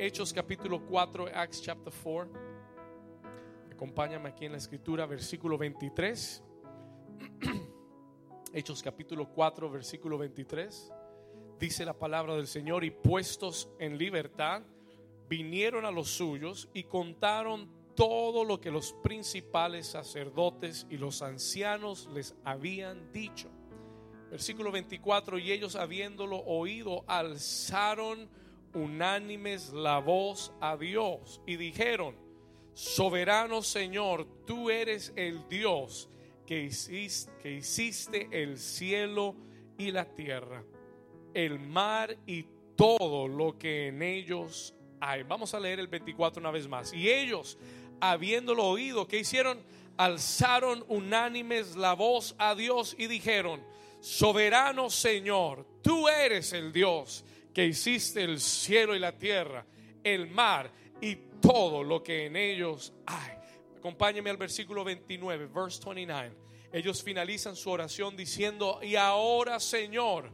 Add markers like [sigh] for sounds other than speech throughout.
Hechos capítulo 4, Acts chapter 4. Acompáñame aquí en la escritura, versículo 23. [clears throat] Hechos capítulo 4, versículo 23. Dice la palabra del Señor, y puestos en libertad, vinieron a los suyos y contaron todo lo que los principales sacerdotes y los ancianos les habían dicho. Versículo 24, y ellos habiéndolo oído, alzaron unánimes la voz a Dios y dijeron, soberano Señor, tú eres el Dios que hiciste, el cielo y la tierra, el mar y todo lo que en ellos hay. Vamos a leer el 24 una vez más. Y ellos, habiéndolo oído, ¿qué hicieron? Alzaron unánimes la voz a Dios y dijeron, soberano Señor, tú eres el Dios que hiciste el cielo y la tierra, el mar y todo lo que en ellos hay. Acompáñeme al versículo 29, verse 29. Ellos finalizan su oración diciendo, y ahora Señor,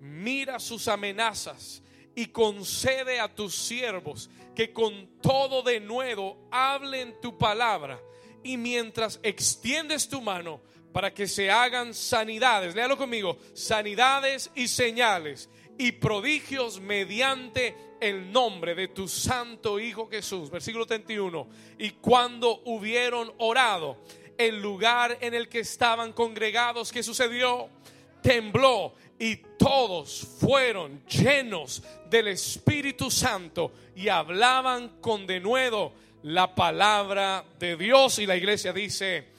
mira sus amenazas y concede a tus siervos que con todo de nuevo hablen tu palabra y mientras extiendes tu mano para que se hagan sanidades, léalo conmigo, sanidades y señales y prodigios mediante el nombre de tu santo Hijo Jesús. Versículo 31. Y cuando hubieron orado, el lugar en el que estaban congregados, ¿qué sucedió? Tembló y todos fueron llenos del Espíritu Santo y hablaban con denuedo la palabra de Dios. Y la iglesia dice,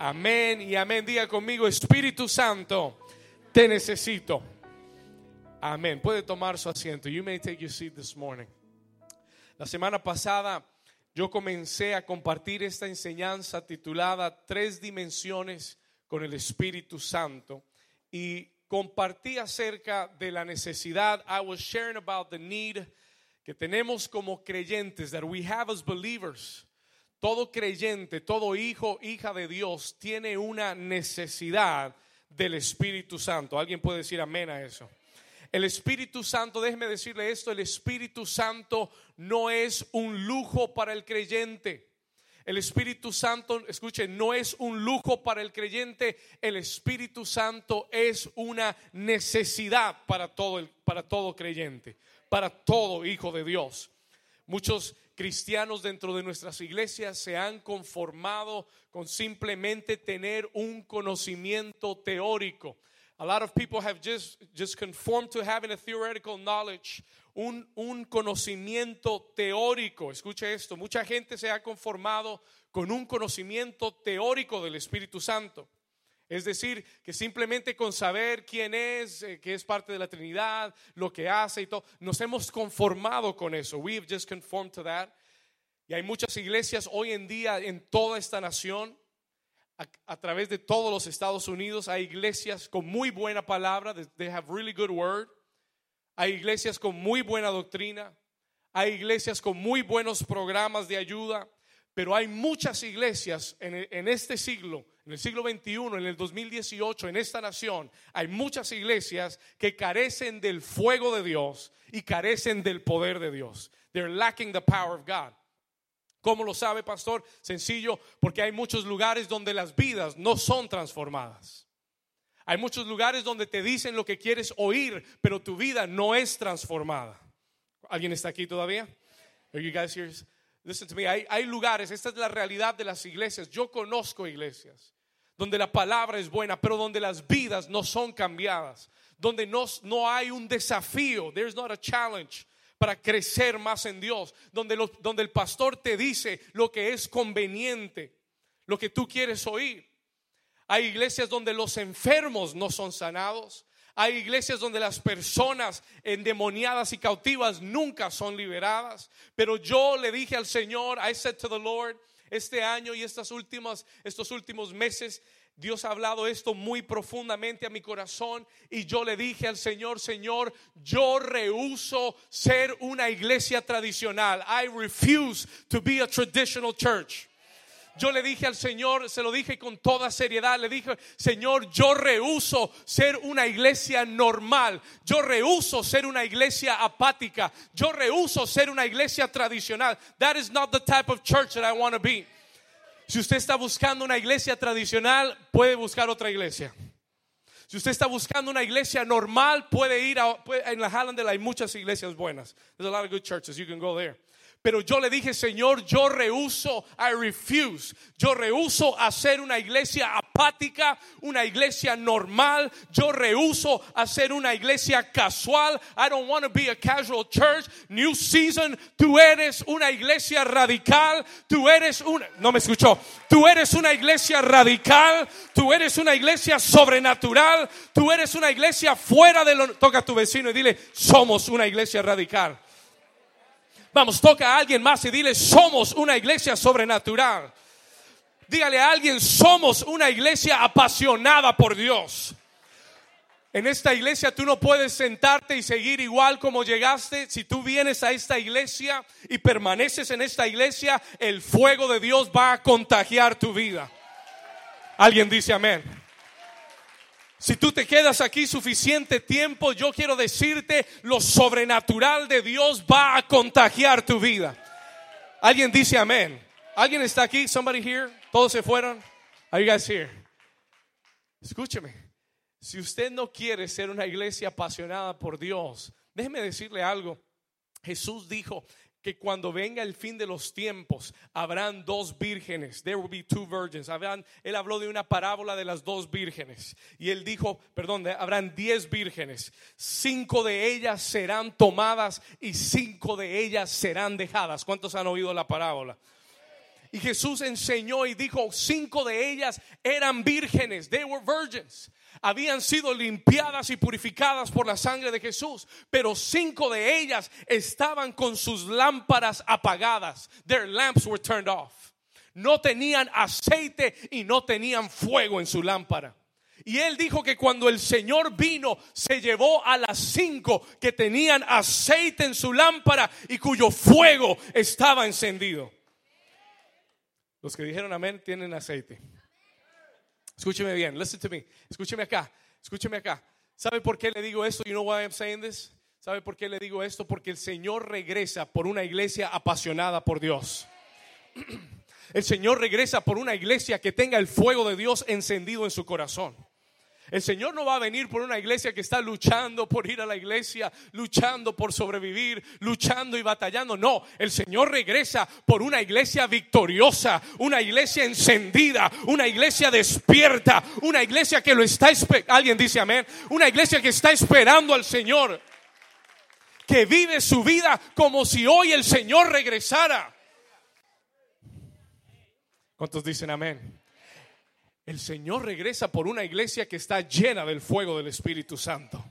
amén y amén. Diga conmigo, Espíritu Santo, te necesito. Amén. Puede tomar su asiento. You may take your seat this morning. La semana pasada yo comencé a compartir esta enseñanza titulada Tres dimensiones con el Espíritu Santo y compartí acerca de la necesidad. I was sharing about the need que tenemos como creyentes, that we have as believers. Todo creyente, todo hijo, hija de Dios tiene una necesidad del Espíritu Santo. ¿Alguien puede decir amén a eso? El Espíritu Santo, déjeme decirle esto, el Espíritu Santo no es un lujo para el creyente. El Espíritu Santo, escuche, no es un lujo para el creyente, el Espíritu Santo es una necesidad para todo, el, para todo creyente, para todo hijo de Dios. Muchos cristianos dentro de nuestras iglesias se han conformado con simplemente tener un conocimiento teórico. A lot of people have just, just conformed to having a theoretical knowledge, un, un conocimiento teórico. Escuche esto, mucha gente se ha conformado con un conocimiento teórico del Espíritu Santo. Es decir, que simplemente con saber quién es, eh, que es parte de la Trinidad, lo que hace y todo, nos hemos conformado con eso. We've just conformed to that. Y hay muchas iglesias hoy en día en toda esta nación a, través de todos los Estados Unidos hay iglesias con muy buena palabra, they have really good word. Hay iglesias con muy buena doctrina, hay iglesias con muy buenos programas de ayuda, pero hay muchas iglesias en, en este siglo, en el siglo XXI, en el 2018, en esta nación, hay muchas iglesias que carecen del fuego de Dios y carecen del poder de Dios. They're lacking the power of God. ¿Cómo lo sabe, pastor? Sencillo, porque hay muchos lugares donde las vidas no son transformadas. Hay muchos lugares donde te dicen lo que quieres oír, pero tu vida no es transformada. ¿Alguien está aquí todavía? Are you guys here? Listen to me. Hay, hay lugares, esta es la realidad de las iglesias. Yo conozco iglesias donde la palabra es buena, pero donde las vidas no son cambiadas, donde no, no hay un desafío. There's not a challenge para crecer más en Dios, donde, donde el pastor te dice lo que es conveniente, lo que tú quieres oír. Hay iglesias donde los enfermos no son sanados. Hay iglesias donde las personas endemoniadas y cautivas nunca son liberadas. Pero yo le dije al Señor, I said to the Lord, este año y estas últimas, estos últimos meses, Dios ha hablado esto muy profundamente a mi corazón y yo le dije al Señor, Señor, yo rehuso ser una iglesia tradicional. I refuse to be a traditional church. Yo le dije al Señor, se lo dije con toda seriedad, le dije, Señor, yo rehuso ser una iglesia normal, yo rehuso ser una iglesia apática, yo rehuso ser una iglesia tradicional. That is not the type of church that I want to be. Si usted está buscando una iglesia tradicional, puede buscar otra iglesia. Si usted está buscando una iglesia normal, puede ir a, en la Hallandale hay muchas iglesias buenas. There's a lot of good churches. You can go there. Pero yo le dije, Señor, yo rehuso, I refuse. Yo rehuso hacer una iglesia apática, una iglesia normal. Yo rehuso hacer una iglesia casual. I don't want to be a casual church. New season, tú eres una iglesia radical. Tú eres una, no me escuchó. Tú eres una iglesia radical. Tú eres una iglesia sobrenatural. Tú eres una iglesia fuera de lo. Toca a tu vecino y dile, somos una iglesia radical. Vamos, toca a alguien más y dile, somos una iglesia sobrenatural. Dígale a alguien, somos una iglesia apasionada por Dios. En esta iglesia tú no puedes sentarte y seguir igual como llegaste. Si tú vienes a esta iglesia y permaneces en esta iglesia, el fuego de Dios va a contagiar tu vida. Alguien dice amén. Si tú te quedas aquí suficiente tiempo, yo quiero decirte, lo sobrenatural de Dios va a contagiar tu vida. Alguien dice amén. ¿Alguien está aquí? Somebody here? ¿Todos se fueron? Are you guys here? Escúcheme. Si usted no quiere ser una iglesia apasionada por Dios, déjeme decirle algo. Jesús dijo, que cuando venga el fin de los tiempos habrán dos vírgenes. There will be two virgins. él habló de una parábola de las dos vírgenes. Y él dijo, perdón, habrán diez vírgenes. Cinco de ellas serán tomadas y cinco de ellas serán dejadas. ¿Cuántos han oído la parábola? Y Jesús enseñó y dijo, cinco de ellas eran vírgenes. They were virgins habían sido limpiadas y purificadas por la sangre de Jesús, pero cinco de ellas estaban con sus lámparas apagadas. Their lamps were turned off. No tenían aceite y no tenían fuego en su lámpara. Y él dijo que cuando el Señor vino, se llevó a las cinco que tenían aceite en su lámpara y cuyo fuego estaba encendido. Los que dijeron amén tienen aceite. Escúcheme bien, listen to me. Escúcheme acá, escúcheme acá. ¿Sabe por qué le digo esto? You know why I'm saying this? ¿Sabe por qué le digo esto? Porque el Señor regresa por una iglesia apasionada por Dios. [clears throat] El Señor regresa por una iglesia que tenga el fuego de Dios encendido en su corazón. El Señor no va a venir por una iglesia que está luchando por ir a la iglesia, luchando por sobrevivir, luchando y batallando. No, el Señor regresa por una iglesia victoriosa, una iglesia encendida, una iglesia despierta, una iglesia que lo está esperando. Alguien dice amén. Una iglesia que está esperando al Señor, que vive su vida como si hoy el Señor regresara. ¿Cuántos dicen amén? El Señor regresa por una iglesia que está llena del fuego del Espíritu Santo.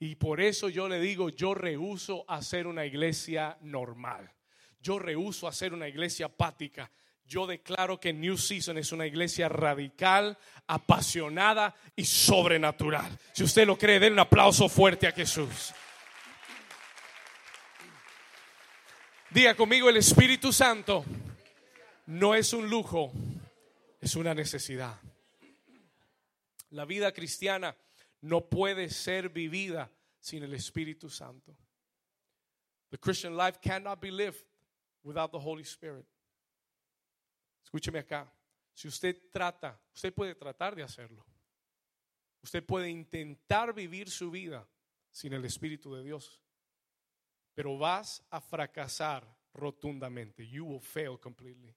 Y por eso yo le digo, yo rehuso hacer una iglesia normal. Yo rehuso hacer una iglesia apática. Yo declaro que New Season es una iglesia radical, apasionada y sobrenatural. Si usted lo cree, den un aplauso fuerte a Jesús. Diga conmigo, el Espíritu Santo no es un lujo, es una necesidad. La vida cristiana no puede ser vivida sin el Espíritu Santo. The Christian life cannot be lived without the Holy Spirit. Escúcheme acá. Si usted trata, usted puede tratar de hacerlo. Usted puede intentar vivir su vida sin el Espíritu de Dios. Pero vas a fracasar rotundamente. You will fail completely.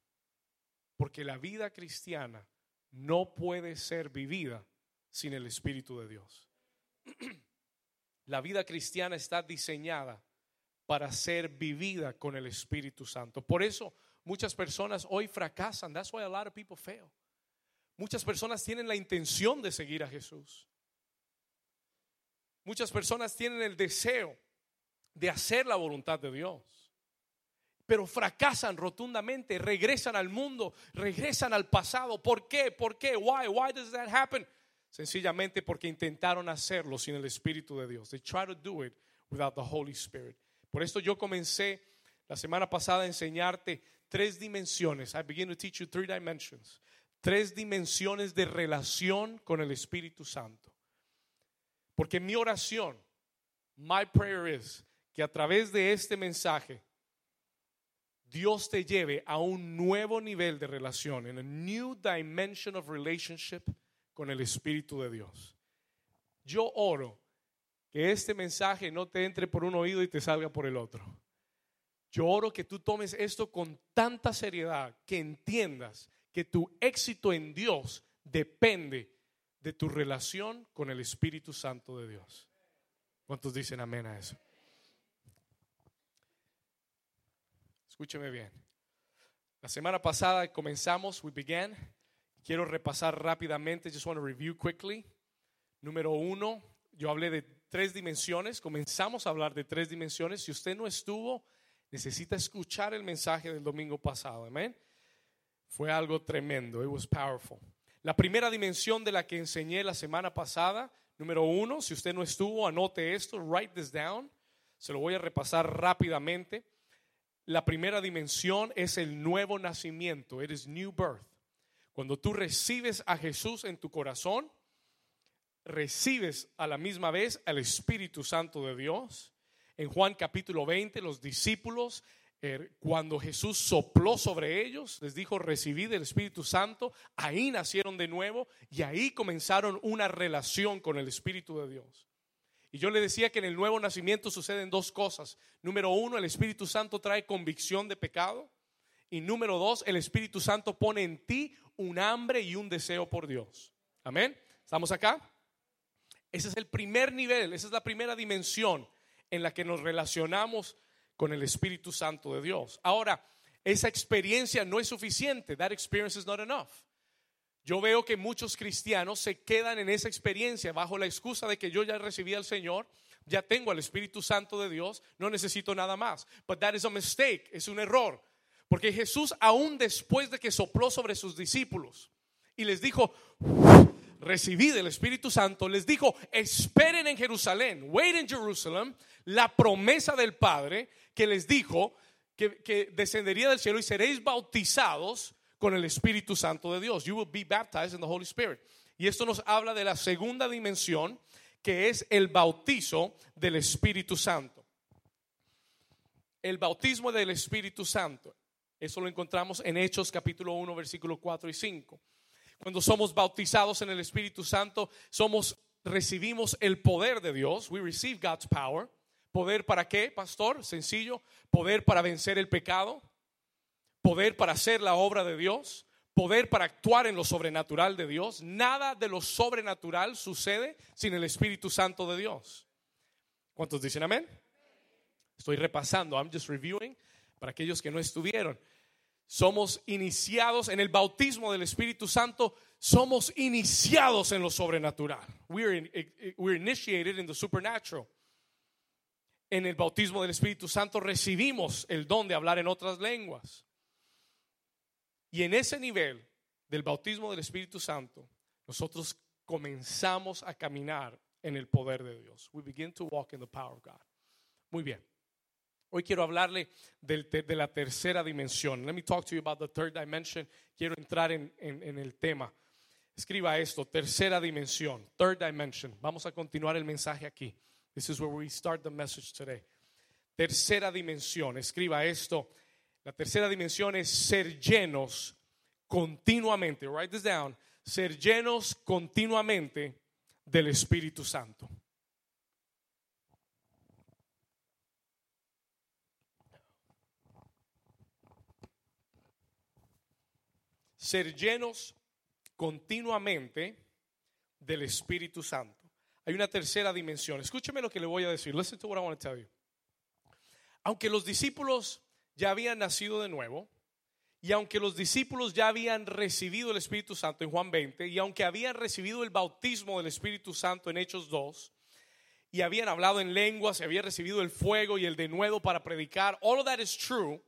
Porque la vida cristiana no puede ser vivida sin el Espíritu de Dios. [clears throat] La vida cristiana está diseñada para ser vivida con el Espíritu Santo. Por eso muchas personas hoy fracasan. That's why a lot of people fail. Muchas personas tienen la intención de seguir a Jesús. Muchas personas tienen el deseo de hacer la voluntad de Dios pero fracasan rotundamente, regresan al mundo, regresan al pasado. ¿Por qué? ¿Por qué? Why? Why does that happen? Sencillamente porque intentaron hacerlo sin el Espíritu de Dios. They try to do it without the Holy Spirit. Por esto yo comencé la semana pasada a enseñarte tres dimensiones. I begin to teach you three dimensions. Tres dimensiones de relación con el Espíritu Santo. Porque mi oración, my prayer is que a través de este mensaje Dios te lleve a un nuevo nivel de relación, en a new dimension of relationship con el Espíritu de Dios. Yo oro que este mensaje no te entre por un oído y te salga por el otro. Yo oro que tú tomes esto con tanta seriedad que entiendas que tu éxito en Dios depende de tu relación con el Espíritu Santo de Dios. ¿Cuántos dicen amén a eso? Escúcheme bien. La semana pasada comenzamos, we began. Quiero repasar rápidamente, just want to review quickly. Número uno, yo hablé de tres dimensiones, comenzamos a hablar de tres dimensiones. Si usted no estuvo, necesita escuchar el mensaje del domingo pasado, amén. Fue algo tremendo, it was powerful. La primera dimensión de la que enseñé la semana pasada, número uno, si usted no estuvo, anote esto, write this down. Se lo voy a repasar rápidamente. La primera dimensión es el nuevo nacimiento, it new birth. Cuando tú recibes a Jesús en tu corazón, recibes a la misma vez al Espíritu Santo de Dios. En Juan capítulo 20, los discípulos, eh, cuando Jesús sopló sobre ellos, les dijo, recibid el Espíritu Santo, ahí nacieron de nuevo y ahí comenzaron una relación con el Espíritu de Dios. Y yo le decía que en el nuevo nacimiento suceden dos cosas. Número uno, el Espíritu Santo trae convicción de pecado. Y número dos, el Espíritu Santo pone en ti un hambre y un deseo por Dios. Amén. ¿Estamos acá? Ese es el primer nivel, esa es la primera dimensión en la que nos relacionamos con el Espíritu Santo de Dios. Ahora, esa experiencia no es suficiente. That experience is not enough. Yo veo que muchos cristianos se quedan en esa experiencia bajo la excusa de que yo ya recibí al Señor, ya tengo al Espíritu Santo de Dios, no necesito nada más. But that is a mistake, es un error. Porque Jesús aún después de que sopló sobre sus discípulos y les dijo, recibid el Espíritu Santo, les dijo, esperen en Jerusalén, wait in Jerusalem, la promesa del Padre que les dijo que, que descendería del cielo y seréis bautizados con el Espíritu Santo de Dios. You will be baptized in the Holy Spirit. Y esto nos habla de la segunda dimensión, que es el bautizo del Espíritu Santo. El bautismo del Espíritu Santo. Eso lo encontramos en Hechos capítulo 1, versículo 4 y 5. Cuando somos bautizados en el Espíritu Santo, somos recibimos el poder de Dios. We receive God's power. ¿Poder para qué, pastor? Sencillo. Poder para vencer el pecado poder para hacer la obra de Dios, poder para actuar en lo sobrenatural de Dios. Nada de lo sobrenatural sucede sin el Espíritu Santo de Dios. ¿Cuántos dicen amén? Estoy repasando, I'm just reviewing para aquellos que no estuvieron. Somos iniciados en el bautismo del Espíritu Santo, somos iniciados en lo sobrenatural. We're, eh, eh, we're initiated in the supernatural. En el bautismo del Espíritu Santo recibimos el don de hablar en otras lenguas. Y en ese nivel del bautismo del Espíritu Santo, nosotros comenzamos a caminar en el poder de Dios. We begin to walk in the power of God. Muy bien. Hoy quiero hablarle de la tercera dimensión. Let me talk to you about the third dimension. Quiero entrar en, en el tema. Escriba esto, tercera dimensión, third dimension. Vamos a continuar el mensaje aquí. This is where we start the message today. Tercera dimensión, escriba esto, la tercera dimensión es ser llenos continuamente. Write this down. Ser llenos continuamente del Espíritu Santo. Ser llenos continuamente del Espíritu Santo. Hay una tercera dimensión. Escúcheme lo que le voy a decir. Listen to what I want to tell you. Aunque los discípulos ya habían nacido de nuevo, y aunque los discípulos ya habían recibido el Espíritu Santo en Juan 20, y aunque habían recibido el bautismo del Espíritu Santo en Hechos 2, y habían hablado en lenguas, y habían recibido el fuego y el denuedo para predicar, all of that is true.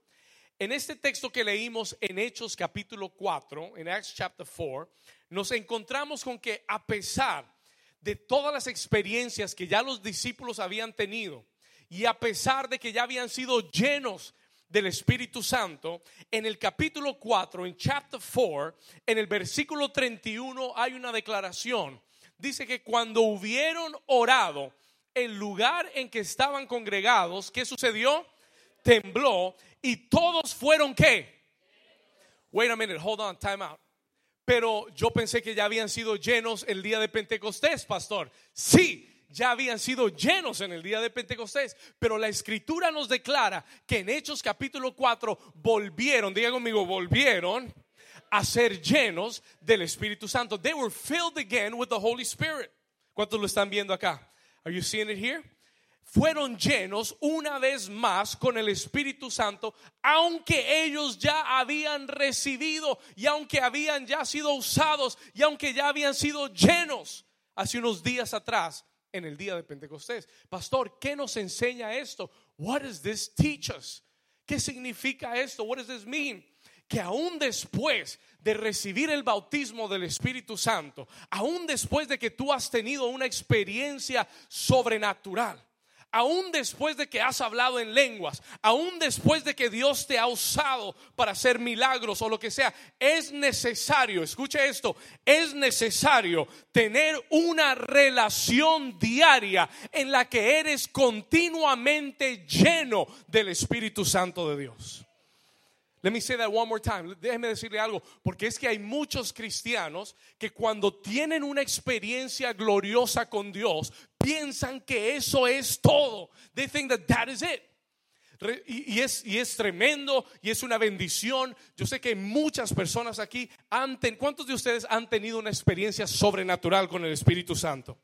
En este texto que leímos en Hechos capítulo 4, en Acts chapter 4, nos encontramos con que a pesar de todas las experiencias que ya los discípulos habían tenido, y a pesar de que ya habían sido llenos del Espíritu Santo, en el capítulo 4, en chapter 4, en el versículo 31 hay una declaración. Dice que cuando hubieron orado, el lugar en que estaban congregados, ¿qué sucedió? Tembló y todos fueron qué? Wait a minute, hold on, time out. Pero yo pensé que ya habían sido llenos el día de Pentecostés, pastor. Sí, ya habían sido llenos en el día de Pentecostés, pero la escritura nos declara que en Hechos capítulo 4 volvieron, diga conmigo, volvieron a ser llenos del Espíritu Santo. They were filled again with the Holy Spirit. ¿Cuántos lo están viendo acá? Are you seeing it here? Fueron llenos una vez más con el Espíritu Santo, aunque ellos ya habían recibido y aunque habían ya sido usados y aunque ya habían sido llenos hace unos días atrás en el día de Pentecostés. Pastor, ¿qué nos enseña esto? What does this teach us? ¿Qué significa esto? What does this mean? Que aún después de recibir el bautismo del Espíritu Santo, aún después de que tú has tenido una experiencia sobrenatural, aún después de que has hablado en lenguas, aún después de que Dios te ha usado para hacer milagros o lo que sea, es necesario, escuche esto, es necesario tener una relación diaria en la que eres continuamente lleno del Espíritu Santo de Dios. Let me say that one more time. Déjeme decirle algo, porque es que hay muchos cristianos que cuando tienen una experiencia gloriosa con Dios, piensan que eso es todo. They think that that is it. Y, es, y es tremendo y es una bendición. Yo sé que muchas personas aquí han ¿cuántos de ustedes han tenido una experiencia sobrenatural con el Espíritu Santo?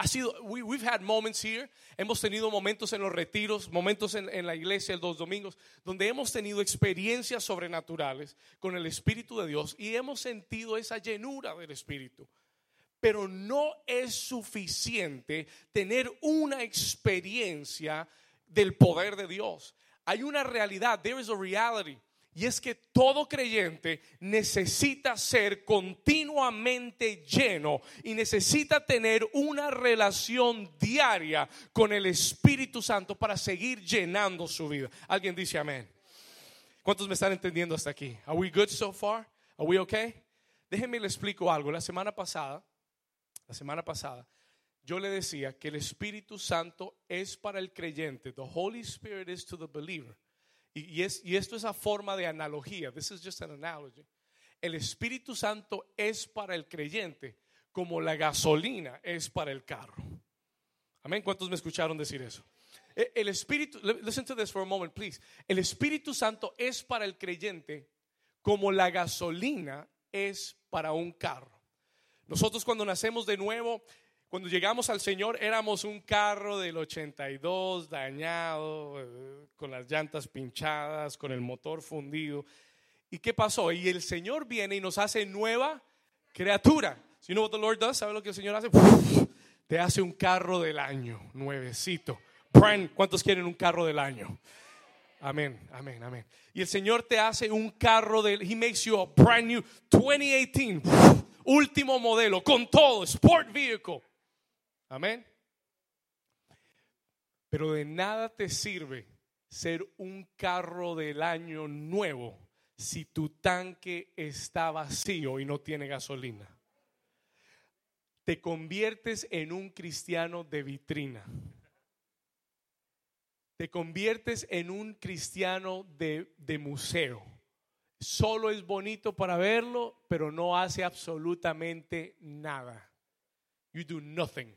Ha sido, we, we've had moments here, hemos tenido momentos en los retiros, momentos en, en la iglesia el dos domingos, donde hemos tenido experiencias sobrenaturales con el Espíritu de Dios y hemos sentido esa llenura del Espíritu. Pero no es suficiente tener una experiencia del poder de Dios. Hay una realidad, there is a reality. Y es que todo creyente necesita ser continuamente lleno y necesita tener una relación diaria con el Espíritu Santo para seguir llenando su vida. Alguien dice amén. ¿Cuántos me están entendiendo hasta aquí? Are we good so far? Are we okay? Déjenme le explico algo. La semana pasada, la semana pasada, yo le decía que el Espíritu Santo es para el creyente. The Holy Spirit is to the believer y, es, y esto es a forma de analogía. This is just an analogy. El Espíritu Santo es para el creyente como la gasolina es para el carro. Amén. ¿Cuántos me escucharon decir eso? E, el Espíritu, listen to this for a moment, please. El Espíritu Santo es para el creyente como la gasolina es para un carro. Nosotros cuando nacemos de nuevo, cuando llegamos al Señor éramos un carro del 82 dañado, eh, con las llantas pinchadas, con el motor fundido. ¿Y qué pasó? Y el Señor viene y nos hace nueva criatura. Si you know what the Lord does? ¿Sabe lo que el Señor hace? Te hace un carro del año, nuevecito. ¿cuántos quieren un carro del año? Amén, amén, amén. Y el Señor te hace un carro del, He makes you a brand new 2018, último modelo, con todo, sport vehicle. Amén. Pero de nada te sirve ser un carro del año nuevo si tu tanque está vacío y no tiene gasolina. Te conviertes en un cristiano de vitrina. Te conviertes en un cristiano de, de museo. Solo es bonito para verlo, pero no hace absolutamente nada. You do nothing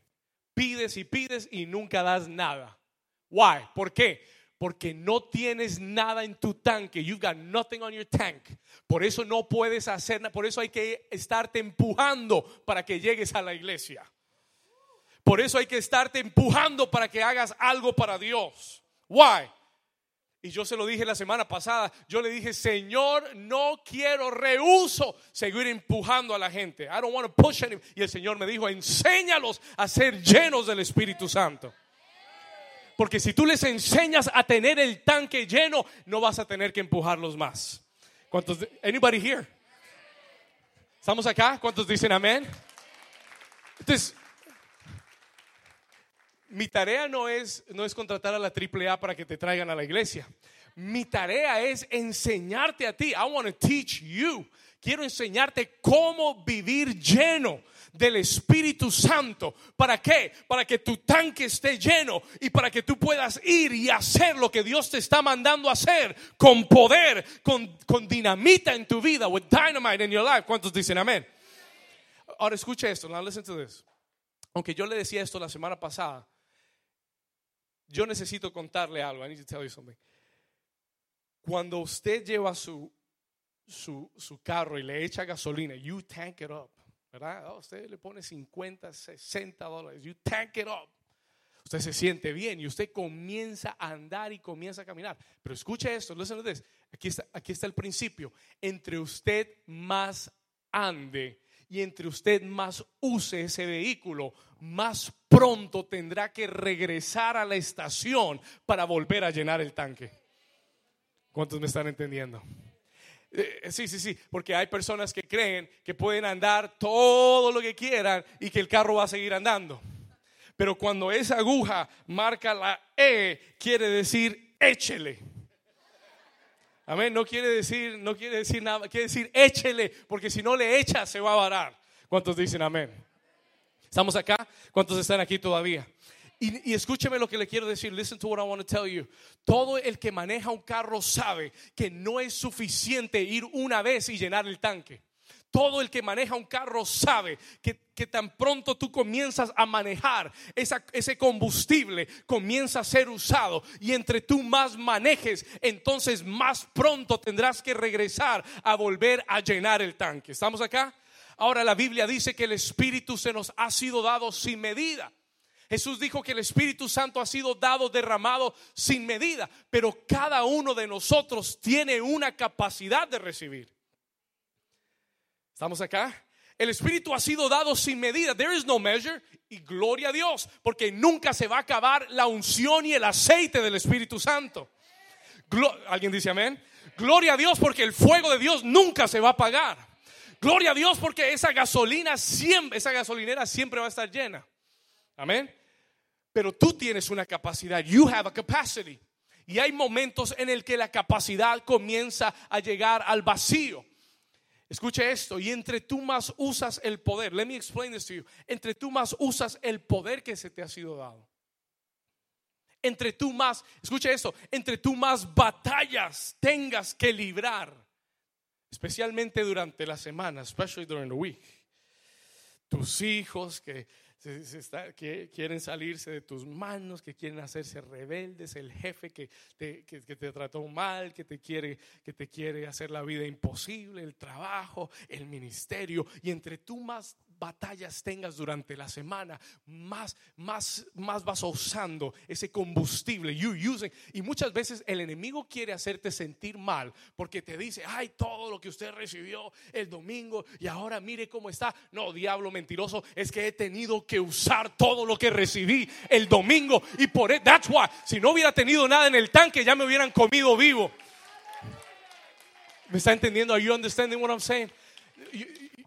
pides y pides y nunca das nada. Why? ¿Por qué? Porque no tienes nada en tu tanque. You've got nothing on your tank. Por eso no puedes hacer nada. Por eso hay que estarte empujando para que llegues a la iglesia. Por eso hay que estarte empujando para que hagas algo para Dios. Why? Y yo se lo dije la semana pasada, yo le dije, Señor, no quiero rehuso seguir empujando a la gente. I don't want to push anyone. Y el Señor me dijo, enséñalos a ser llenos del Espíritu Santo. Porque si tú les enseñas a tener el tanque lleno, no vas a tener que empujarlos más. ¿Cuántos? Anybody here? ¿Estamos acá? ¿Cuántos dicen amén? Entonces, mi tarea no es, no es contratar a la AAA para que te traigan a la iglesia. Mi tarea es enseñarte a ti. I want to teach you. Quiero enseñarte cómo vivir lleno del Espíritu Santo. ¿Para qué? Para que tu tanque esté lleno y para que tú puedas ir y hacer lo que Dios te está mandando hacer con poder, con, con dinamita en tu vida, with dynamite in your life. ¿Cuántos dicen amén? Ahora escucha esto, now listen to this. Aunque yo le decía esto la semana pasada, yo necesito contarle algo. I need to tell you something. Cuando usted lleva su, su, su carro y le echa gasolina, you tank it up. ¿Verdad? Oh, usted le pone 50, 60 dólares. You tank it up. Usted se siente bien y usted comienza a andar y comienza a caminar. Pero escuche esto, listen to this. Aquí está, aquí está el principio. Entre usted más ande y entre usted más use ese vehículo, más pronto tendrá que regresar a la estación para volver a llenar el tanque. ¿Cuántos me están entendiendo? Eh, sí, sí, sí, porque hay personas que creen que pueden andar todo lo que quieran y que el carro va a seguir andando. Pero cuando esa aguja marca la E, quiere decir échele. Amén, no quiere decir, no quiere decir nada, quiere decir échele, porque si no le echa se va a varar. ¿Cuántos dicen amén? ¿Estamos acá? ¿Cuántos están aquí todavía? Y, escúcheme lo que le quiero decir. Listen to what I want to tell you. Todo el que maneja un carro sabe que no es suficiente ir una vez y llenar el tanque. Todo el que maneja un carro sabe que, tan pronto tú comienzas a manejar, ese combustible comienza a ser usado. Y entre tú más manejes, entonces más pronto tendrás que regresar a volver a llenar el tanque. ¿Estamos acá? Ahora la Biblia dice que el Espíritu se nos ha sido dado sin medida. Jesús dijo que el Espíritu Santo ha sido dado, derramado sin medida, pero cada uno de nosotros tiene una capacidad de recibir. ¿Estamos acá? El Espíritu ha sido dado sin medida. There is no measure. Y gloria a Dios, porque nunca se va a acabar la unción y el aceite del Espíritu Santo. ¿Alguien dice amén? Gloria a Dios, porque el fuego de Dios nunca se va a apagar. Gloria a Dios, porque esa gasolina siempre, esa gasolinera siempre va a estar llena. Amén. Pero tú tienes una capacidad. You have a capacity. Y hay momentos en el que la capacidad comienza a llegar al vacío. Escuche esto, y entre tú más usas el poder, let me explain this to you, entre tú más usas el poder que se te ha sido dado. Entre tú más, escuche esto, entre tú más batallas tengas que librar, especialmente durante la semana, especially during the week. Tus hijos que que quieren salirse de tus manos, que quieren hacerse rebeldes, el jefe que te, que, te trató mal, que te, quiere, que te quiere hacer la vida imposible, el trabajo, el ministerio, y entre tú más batallas tengas durante la semana, más, más, más vas usando ese combustible. You using. Y muchas veces el enemigo quiere hacerte sentir mal porque te dice, ay, todo lo que usted recibió el domingo y ahora mire cómo está. No, diablo mentiroso, es que he tenido que usar todo lo que recibí el domingo y por eso, that's why, si no hubiera tenido nada en el tanque, ya me hubieran comido vivo. ¿Me está entendiendo? Are you understanding what I'm saying?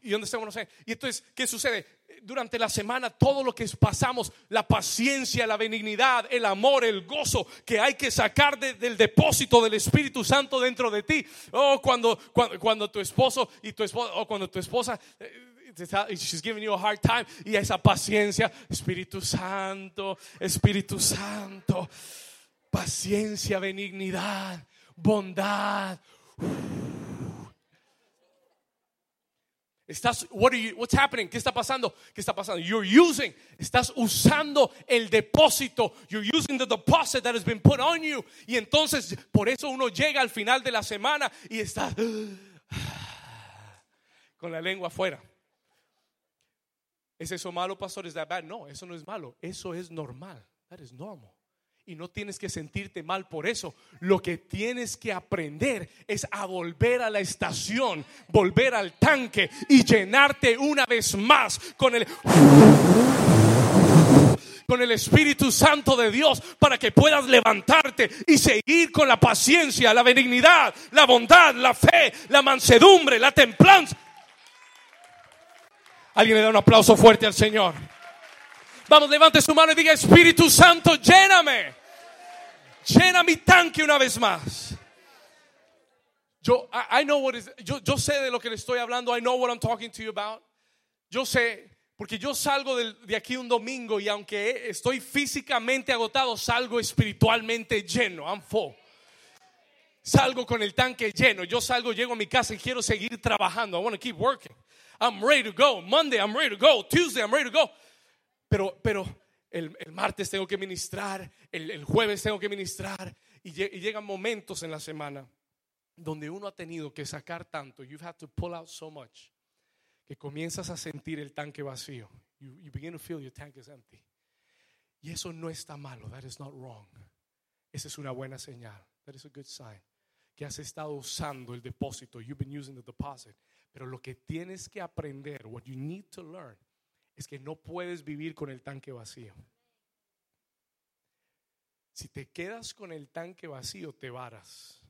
¿Y dónde estamos? Y entonces, ¿qué sucede? Durante la semana, todo lo que pasamos, la paciencia, la benignidad, el amor, el gozo que hay que sacar del depósito del Espíritu Santo dentro de ti. Oh, cuando, cuando, tu esposo y tu esposa, o cuando tu esposa eh, she's giving you a hard time y esa paciencia, Espíritu Santo, Espíritu Santo, paciencia, benignidad, bondad. Estás, what are you, what's happening? ¿Qué está pasando? ¿Qué está pasando? You're using, estás usando el depósito. You're using the deposit that has been put on you. Y entonces, por eso uno llega al final de la semana y está [sighs] con la lengua afuera. ¿Es eso malo, pastor? ¿Es that bad? No, eso no es malo. Eso es normal. That is normal y no tienes que sentirte mal por eso. Lo que tienes que aprender es a volver a la estación, volver al tanque y llenarte una vez más con el con el Espíritu Santo de Dios para que puedas levantarte y seguir con la paciencia, la benignidad, la bondad, la fe, la mansedumbre, la templanza. Alguien le da un aplauso fuerte al Señor. Vamos, levante su mano y diga, Espíritu Santo, lléname. Llena mi tanque una vez más. Yo, sé de lo que le estoy hablando. I know what I'm talking to you about. Yo sé, porque yo salgo de, de aquí un domingo y aunque estoy físicamente agotado, salgo espiritualmente lleno. I'm full. Salgo con el tanque lleno. Yo salgo, llego a mi casa y quiero seguir trabajando. I want to keep working. I'm ready to go. Monday, I'm ready to go. Tuesday, I'm ready to go. Pero, pero el, el martes tengo que ministrar. El, el jueves tengo que ministrar. Y, lle- y llegan momentos en la semana donde uno ha tenido que sacar tanto. You've had to pull out so much. Que comienzas a sentir el tanque vacío. You, you begin to feel your tank is empty. Y eso no está malo. That is not wrong. Esa es una buena señal. That is a good sign. Que has estado usando el depósito. You've been using the deposit. Pero lo que tienes que aprender, what you need to learn, es que no puedes vivir con el tanque vacío. Si te quedas con el tanque vacío, te varas.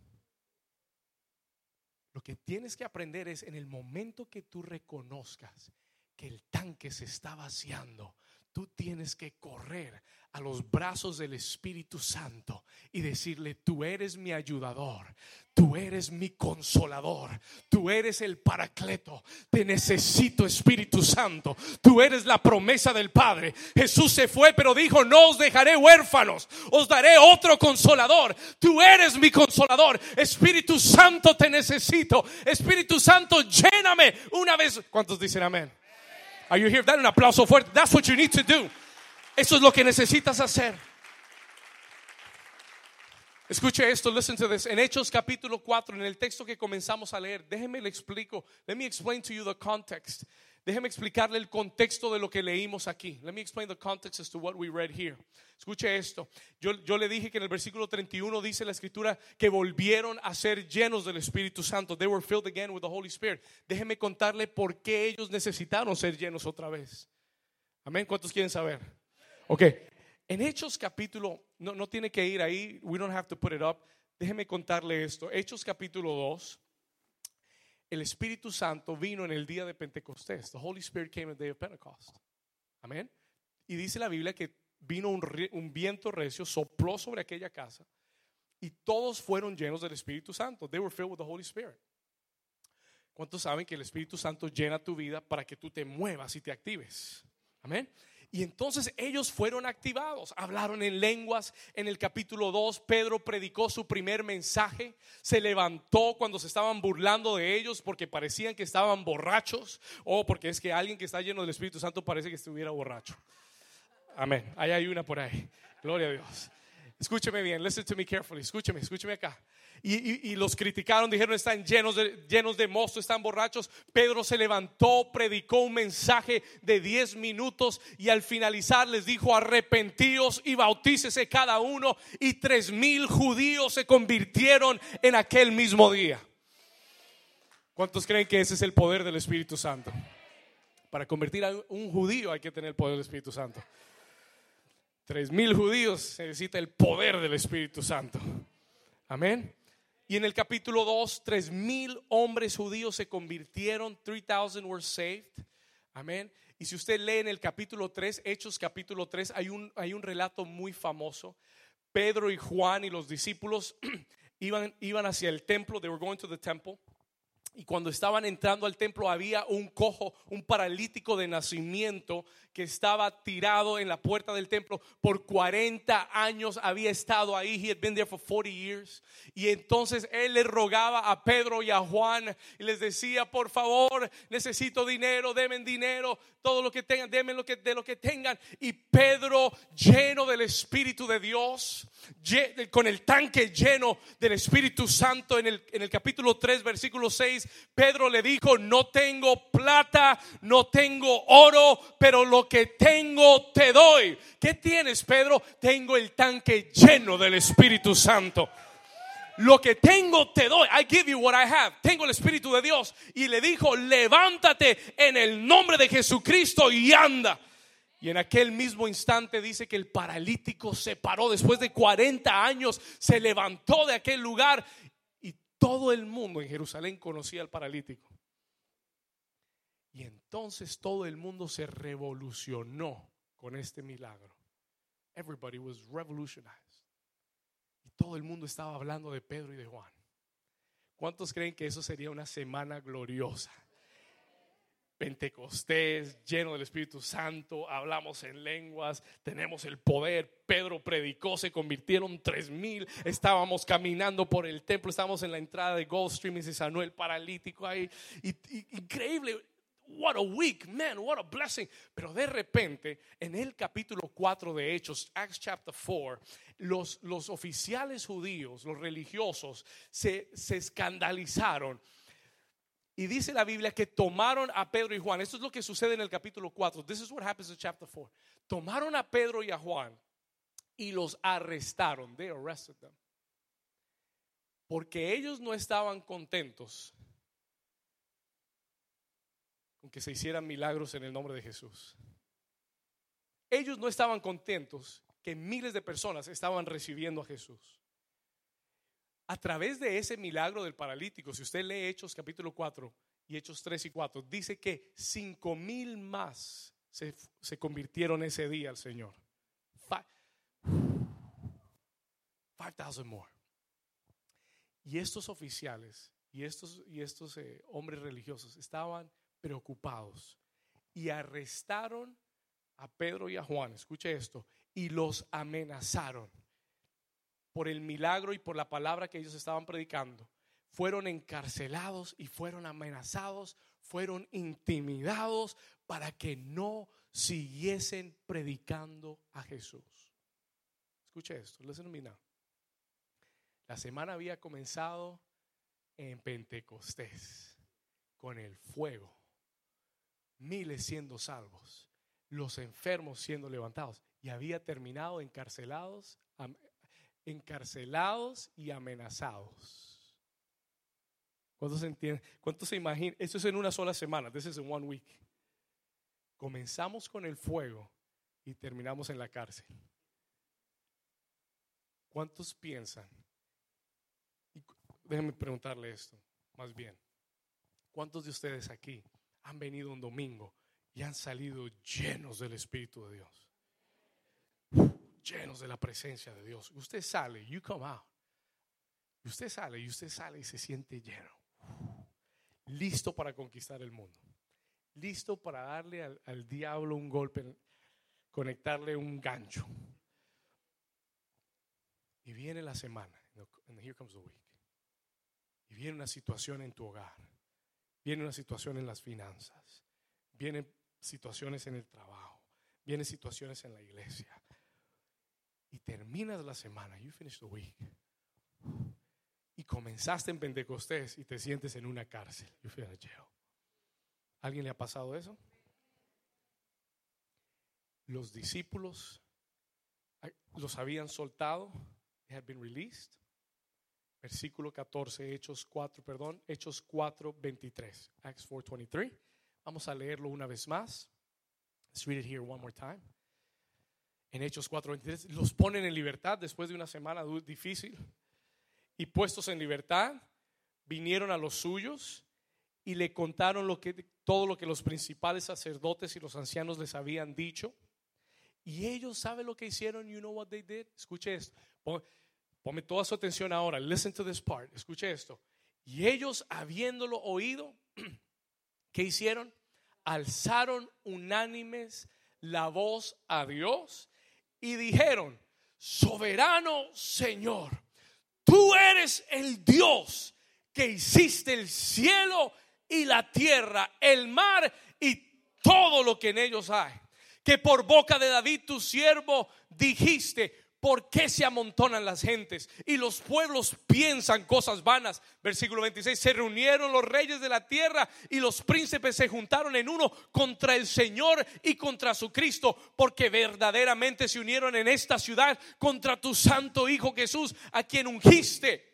Lo que tienes que aprender es en el momento que tú reconozcas que el tanque se está vaciando, tú tienes que correr a los brazos del Espíritu Santo y decirle, tú eres mi ayudador, tú eres mi consolador, tú eres el paracleto, te necesito Espíritu Santo, tú eres la promesa del Padre. Jesús se fue, pero dijo, no os dejaré huérfanos, os daré otro consolador, tú eres mi consolador, Espíritu Santo te necesito, Espíritu Santo lléname una vez. ¿Cuántos dicen amén? Are you here? Dale un aplauso fuerte. That's what you need to do. Eso es lo que necesitas hacer. Escuche esto, listen to this. En Hechos capítulo 4, en el texto que comenzamos a leer, déjeme le explico. Let me explain to you the context. Déjeme explicarle el contexto de lo que leímos aquí. Let me explain the context as to what we read here. Escuche esto. Yo, yo le dije que en el versículo 31 dice la escritura que volvieron a ser llenos del Espíritu Santo. They were filled again with the Holy Spirit. Déjeme contarle por qué ellos necesitaron ser llenos otra vez. Amén. ¿Cuántos quieren saber? Ok. En Hechos capítulo, no, no tiene que ir ahí, we don't have to put it up. Déjeme contarle esto. Hechos capítulo 2, el Espíritu Santo vino en el día de Pentecostés. The Holy Spirit came on the day of Pentecost. Amén. Y dice la Biblia que vino un, un viento recio, sopló sobre aquella casa y todos fueron llenos del Espíritu Santo. They were filled with the Holy Spirit. ¿Cuántos saben que el Espíritu Santo llena tu vida para que tú te muevas y te actives? Amén. Y entonces ellos fueron activados, hablaron en lenguas. En el capítulo 2, Pedro predicó su primer mensaje, se levantó cuando se estaban burlando de ellos porque parecían que estaban borrachos o porque es que alguien que está lleno del Espíritu Santo parece que estuviera borracho. Amén. Ahí hay una por ahí. Gloria a Dios. Escúcheme bien, listen to me carefully. Escúcheme, escúcheme acá. Y, los criticaron, dijeron están llenos de, llenos de mosto, están borrachos. Pedro se levantó, predicó un mensaje de 10 minutos y al finalizar les dijo arrepentíos y bautícese cada uno. Y tres mil judíos se convirtieron en aquel mismo día. ¿Cuántos creen que ese es el poder del Espíritu Santo? Para convertir a un judío hay que tener el poder del Espíritu Santo. Tres mil judíos se necesita el poder del Espíritu Santo. Amén. Y en el capítulo 2, tres mil hombres judíos se convirtieron, 3000 were saved. Amén. Y si usted lee en el capítulo 3, Hechos capítulo 3, hay un, hay un relato muy famoso. Pedro y Juan y los discípulos [clears throat] iban, iban hacia el templo, they were going to the temple. Y cuando estaban entrando al templo había un cojo, un paralítico de nacimiento que estaba tirado en la puerta del templo. Por 40 años había estado ahí. He had been there for 40 years. Y entonces él le rogaba a Pedro y a Juan y les decía, por favor, necesito dinero, denme dinero, todo lo que tengan, denme lo que, de lo que tengan. Y Pedro, lleno del Espíritu de Dios, con el tanque lleno del Espíritu Santo, en el, en el capítulo 3, versículo 6, Pedro le dijo, no tengo plata, no tengo oro, pero lo que tengo te doy. ¿Qué tienes, Pedro? Tengo el tanque lleno del Espíritu Santo. Lo que tengo te doy. I give you what I have. Tengo el Espíritu de Dios. Y le dijo, levántate en el nombre de Jesucristo y anda. Y en aquel mismo instante dice que el paralítico se paró después de 40 años, se levantó de aquel lugar y todo el mundo en Jerusalén conocía al paralítico. Y entonces todo el mundo se revolucionó con este milagro. Everybody was revolutionized. Y todo el mundo estaba hablando de Pedro y de Juan. ¿Cuántos creen que eso sería una semana gloriosa? Pentecostés, lleno del Espíritu Santo, hablamos en lenguas, tenemos el poder. Pedro predicó, se convirtieron tres mil. Estábamos caminando por el templo, estábamos en la entrada de Goldstream y se sanó el paralítico ahí. increíble, what a week, man, what a blessing. Pero de repente, en el capítulo 4 de Hechos, Acts chapter 4, los, los oficiales judíos, los religiosos, se, se escandalizaron y dice la Biblia que tomaron a Pedro y Juan. Esto es lo que sucede en el capítulo 4. This is what happens in chapter 4. Tomaron a Pedro y a Juan y los arrestaron. They arrested them. Porque ellos no estaban contentos con que se hicieran milagros en el nombre de Jesús. Ellos no estaban contentos que miles de personas estaban recibiendo a Jesús a través de ese milagro del paralítico, si usted lee Hechos capítulo 4 y Hechos 3 y 4, dice que cinco mil más se, se, convirtieron ese día al Señor. Five thousand more. Y estos oficiales y estos, y estos eh, hombres religiosos estaban preocupados y arrestaron a Pedro y a Juan, escuche esto, y los amenazaron. Por el milagro y por la palabra que ellos estaban predicando, fueron encarcelados y fueron amenazados, fueron intimidados para que no siguiesen predicando a Jesús. Escuche esto, listen to La semana había comenzado en Pentecostés con el fuego, miles siendo salvos, los enfermos siendo levantados y había terminado encarcelados, encarcelados y amenazados. ¿Cuántos se entienden? ¿Cuántos se imaginan? Eso es en una sola semana. This is in one week. Comenzamos con el fuego y terminamos en la cárcel. ¿Cuántos piensan? déjenme preguntarle esto, más bien. ¿Cuántos de ustedes aquí han venido un domingo y han salido llenos del Espíritu de Dios? llenos de la presencia de Dios. Usted sale, you come out. Usted sale y usted sale y se siente lleno. Listo para conquistar el mundo. Listo para darle al, diablo un golpe, conectarle un gancho. Y viene la semana, and here comes the week. Y viene una situación en tu hogar. Viene una situación en las finanzas. Vienen situaciones en el trabajo. Vienen situaciones en la iglesia y terminas la semana, you finish the week, y comenzaste en Pentecostés y te sientes en una cárcel, you feel in jail. ¿Alguien le ha pasado eso? Los discípulos los habían soltado, they had been released. Versículo 14, Hechos 4, perdón, Hechos 4, 23, Acts 4, 23. Vamos a leerlo una vez más. Let's read it here one more time en Hechos 4:23, los ponen en libertad después de una semana difícil. Y puestos en libertad, vinieron a los suyos y le contaron todo lo que los principales sacerdotes y los ancianos les habían dicho. Y ellos saben lo que hicieron. You know what they did? Escuche esto. Ponme toda su atención ahora. Listen to this part. Escuche esto. Y ellos, habiéndolo oído, [clears throat] ¿qué hicieron? Alzaron unánimes la voz a Dios y dijeron, soberano Señor, tú eres el Dios que hiciste el cielo y la tierra, el mar y todo lo que en ellos hay. Que por boca de David tu siervo dijiste, ¿Por qué se amontonan las gentes y los pueblos piensan cosas vanas? Versículo 26, se reunieron los reyes de la tierra y los príncipes se juntaron en uno contra el Señor y contra su Cristo, porque verdaderamente se unieron en esta ciudad contra tu santo Hijo Jesús, a quien ungiste.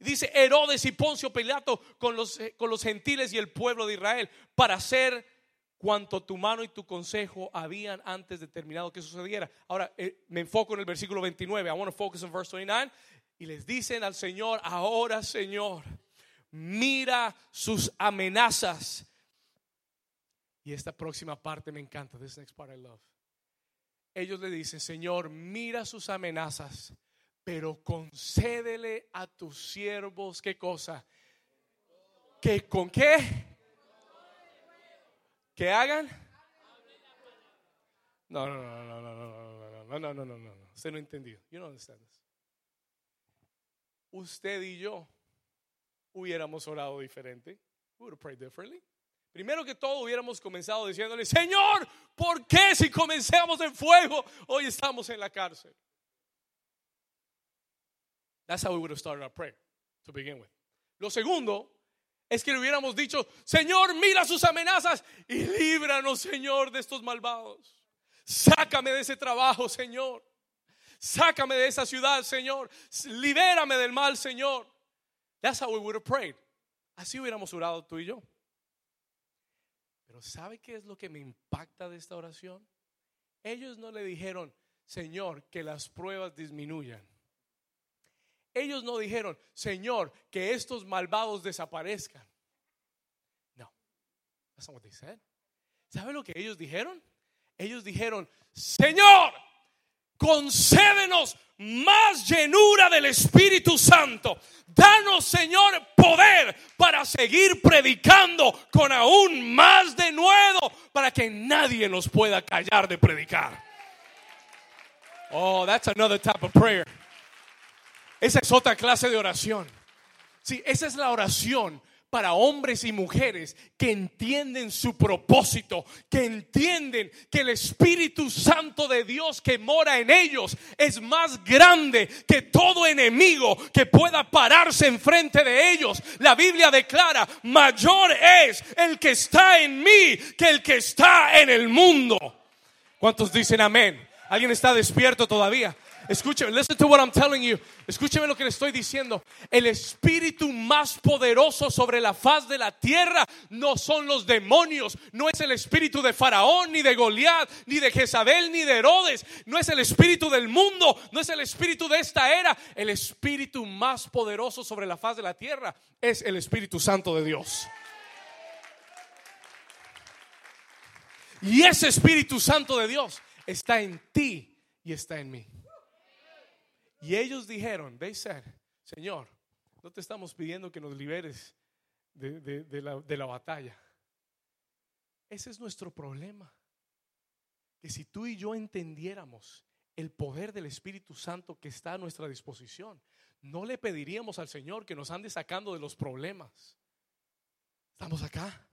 Dice Herodes y Poncio Pilato con los, con los gentiles y el pueblo de Israel para hacer cuanto tu mano y tu consejo habían antes determinado que sucediera. Ahora eh, me enfoco en el versículo 29. I want to focus on verse 29. Y les dicen al Señor, ahora Señor, mira sus amenazas. Y esta próxima parte me encanta. This next part I love. Ellos le dicen, Señor, mira sus amenazas, pero concédele a tus siervos qué cosa? ¿Que con qué? ¿Que hagan? No, no, no, no, no, no, no, no, no, no, no, no, no. Usted no entendió. You don't understand this. Usted y yo hubiéramos orado diferente. We would have prayed differently. Primero que todo hubiéramos comenzado diciéndole, Señor, ¿por qué si comenzamos en fuego hoy estamos en la cárcel? That's how we would have started our prayer to begin with. Lo segundo es que le hubiéramos dicho, Señor, mira sus amenazas y líbranos, Señor, de estos malvados. Sácame de ese trabajo, Señor. Sácame de esa ciudad, Señor. Libérame del mal, Señor. That's how we would have prayed. Así hubiéramos orado tú y yo. Pero ¿sabe qué es lo que me impacta de esta oración? Ellos no le dijeron, Señor, que las pruebas disminuyan. Ellos no dijeron, Señor, que estos malvados desaparezcan. No, that's not what they said. ¿Sabe lo que ellos dijeron? Ellos dijeron, Señor, concédenos más llenura del Espíritu Santo. Danos, Señor, poder para seguir predicando con aún más de nuevo, para que nadie nos pueda callar de predicar. Oh, that's another type of prayer. Esa es otra clase de oración. Sí, esa es la oración para hombres y mujeres que entienden su propósito, que entienden que el Espíritu Santo de Dios que mora en ellos es más grande que todo enemigo que pueda pararse enfrente de ellos. La Biblia declara, mayor es el que está en mí que el que está en el mundo. ¿Cuántos dicen amén? ¿Alguien está despierto todavía? Escúcheme, listen to what I'm telling you. Escúcheme lo que le estoy diciendo. El espíritu más poderoso sobre la faz de la tierra no son los demonios, no es el espíritu de Faraón, ni de Goliat, ni de Jezabel, ni de Herodes, no es el espíritu del mundo, no es el espíritu de esta era. El espíritu más poderoso sobre la faz de la tierra es el Espíritu Santo de Dios. Y ese Espíritu Santo de Dios está en ti y está en mí. Y ellos dijeron, they said, Señor, no te estamos pidiendo que nos liberes de, la, de la batalla. Ese es nuestro problema. Que si tú y yo entendiéramos el poder del Espíritu Santo que está a nuestra disposición, no le pediríamos al Señor que nos ande sacando de los problemas. Estamos acá.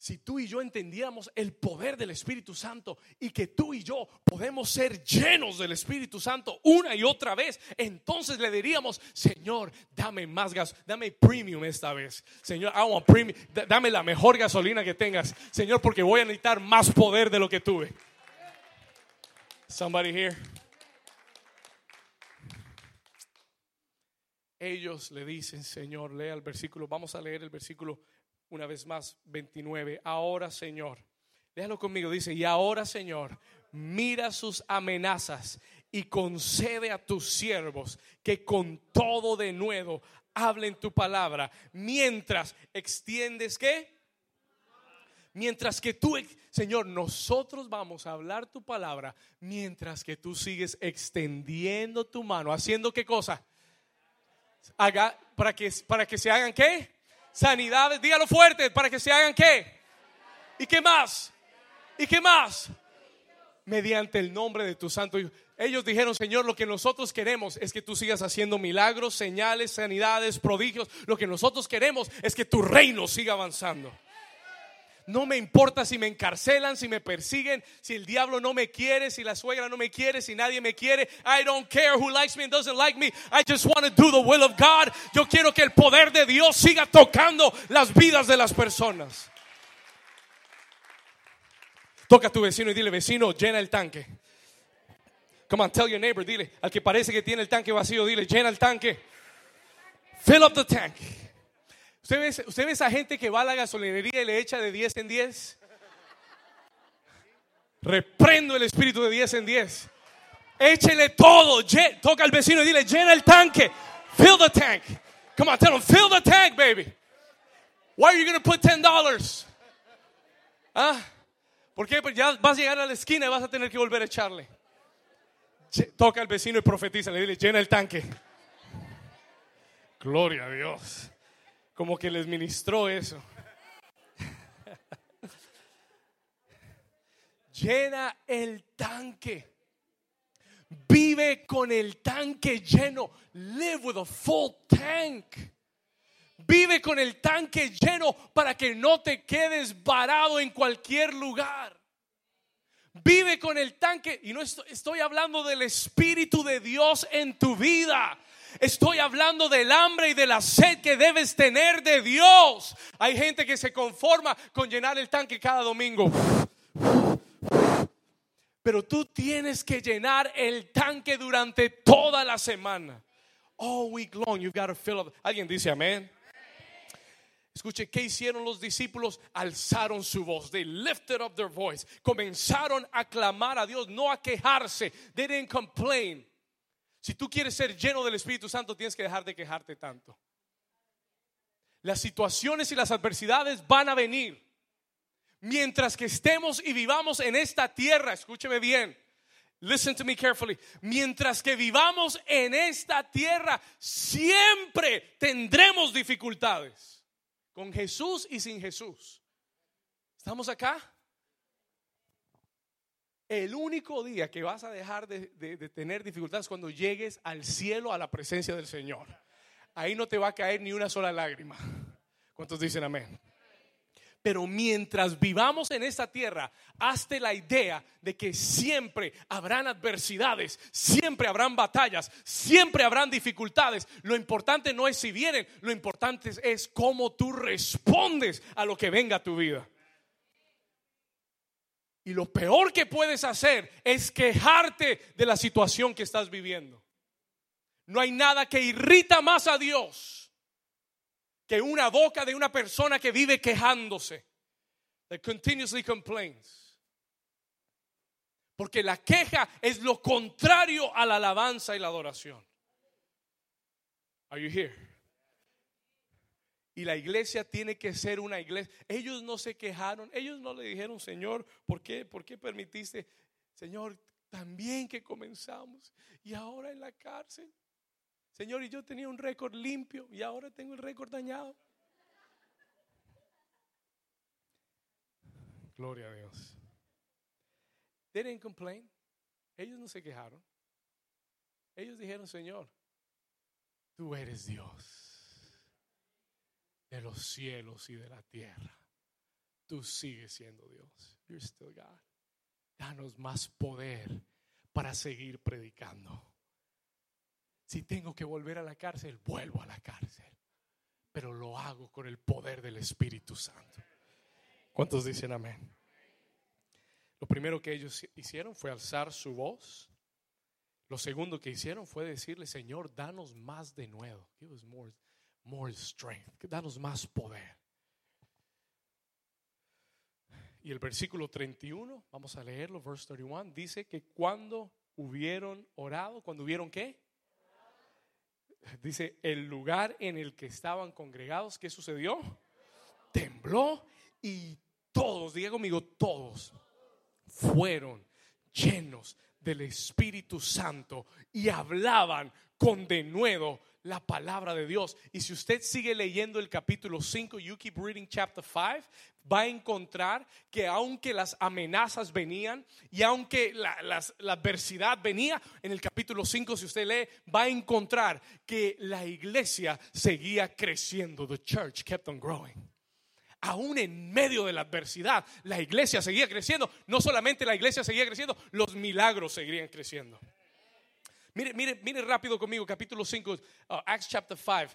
Si tú y yo entendiéramos el poder del Espíritu Santo y que tú y yo podemos ser llenos del Espíritu Santo una y otra vez, entonces le diríamos, Señor, dame más gas, dame premium esta vez. Señor, I want premium, dame la mejor gasolina que tengas. Señor, porque voy a necesitar más poder de lo que tuve. Somebody here. Ellos le dicen, Señor, lea el versículo. Vamos a leer el versículo una vez más, 29. Ahora, Señor, déjalo conmigo, dice, y ahora, Señor, mira sus amenazas y concede a tus siervos que con todo de nuevo hablen tu palabra, mientras extiendes qué? Mientras que tú, Señor, nosotros vamos a hablar tu palabra, mientras que tú sigues extendiendo tu mano, haciendo qué cosa? Haga, para que, para que se hagan qué? Sanidades, dígalo fuerte, para que se hagan qué. ¿Y qué más? ¿Y qué más? Mediante el nombre de tu santo Hijo. Ellos dijeron, Señor, lo que nosotros queremos es que tú sigas haciendo milagros, señales, sanidades, prodigios. Lo que nosotros queremos es que tu reino siga avanzando. No me importa si me encarcelan, si me persiguen, si el diablo no me quiere, si la suegra no me quiere, si nadie me quiere. I don't care who likes me and doesn't like me. I just want to do the will of God. Yo quiero que el poder de Dios siga tocando las vidas de las personas. Toca a tu vecino y dile, vecino, llena el tanque. Come on, tell your neighbor, dile, al que parece que tiene el tanque vacío, dile, llena el tanque. Fill up the tank. ¿Usted ve, esa gente que va a la gasolinería y le echa de 10 en 10? Reprendo el espíritu de 10 en 10. Échele todo. Toca al vecino y dile, llena el tanque. Fill the tank. Come on, tell him, fill the tank, baby. Why are you going to put $10? ¿Ah? ¿Por qué? Pues ya vas a llegar a la esquina y vas a tener que volver a echarle. Toca al vecino y profetiza, le dile, llena el tanque. Gloria a Dios. Como que les ministró eso. [laughs] llena el tanque. Vive con el tanque lleno. Live with a full tank. Vive con el tanque lleno para que no te quedes varado en cualquier lugar. Vive con el tanque. Y no estoy, estoy, hablando del Espíritu de Dios en tu vida. Estoy hablando del hambre y de la sed que debes tener de Dios. Hay gente que se conforma con llenar el tanque cada domingo. Pero tú tienes que llenar el tanque durante toda la semana. All week long, you've got to fill up. Alguien dice amén. Escuche, ¿qué hicieron los discípulos? Alzaron su voz. They lifted up their voice. Comenzaron a clamar a Dios, no a quejarse. They didn't complain. Si tú quieres ser lleno del Espíritu Santo, tienes que dejar de quejarte tanto. Las situaciones y las adversidades van a venir. Mientras que estemos y vivamos en esta tierra, escúcheme bien. Listen to me carefully. Mientras que vivamos en esta tierra, siempre tendremos dificultades con Jesús y sin Jesús. ¿Estamos acá? El único día que vas a dejar de, tener dificultades cuando llegues al cielo a la presencia del Señor. Ahí no te va a caer ni una sola lágrima. ¿Cuántos dicen amén? Pero mientras vivamos en esta tierra, hazte la idea de que siempre habrán adversidades, siempre habrán batallas, siempre habrán dificultades. Lo importante no es si vienen, lo importante es cómo tú respondes a lo que venga a tu vida. Y lo peor que puedes hacer es quejarte de la situación que estás viviendo. No hay nada que irrita más a Dios que una boca de una persona que vive quejándose. That continuously complains. Porque la queja es lo contrario a la alabanza y la adoración. Are you here? Y la iglesia tiene que ser una iglesia. Ellos no se quejaron, ellos no le dijeron, Señor, ¿por qué? ¿Por qué permitiste? Señor, también que comenzamos y ahora en la cárcel. Señor, y yo tenía un récord limpio y ahora tengo el récord dañado. Gloria a Dios. They didn't complain. Ellos no se quejaron. Ellos dijeron, Señor, tú eres Dios de los cielos y de la tierra. Tú sigues siendo Dios. Danos más poder para seguir predicando. Si tengo que volver a la cárcel, vuelvo a la cárcel. Pero lo hago con el poder del Espíritu Santo. ¿Cuántos dicen amén? Lo primero que ellos hicieron fue alzar su voz. Lo segundo que hicieron fue decirle, Señor, danos más de nuevo. Give us more strength. Danos más poder. Y el versículo 31, vamos a leerlo, verse 31, dice que cuando hubieron orado, cuando hubieron qué? dice, el lugar en el que estaban congregados, ¿qué sucedió? Tembló y todos, diga conmigo, todos fueron llenos del Espíritu Santo y hablaban con denuedo la palabra de Dios. Y si usted sigue leyendo el capítulo 5, you keep reading chapter 5, va a encontrar que aunque las amenazas venían y aunque la, adversidad venía, en el capítulo 5, si usted lee, va a encontrar que la iglesia seguía creciendo. The church kept on growing aún en medio de la adversidad, la iglesia seguía creciendo. No solamente la iglesia seguía creciendo, los milagros seguirían creciendo. Mire, mire, mire rápido conmigo, capítulo 5, uh, Acts chapter 5.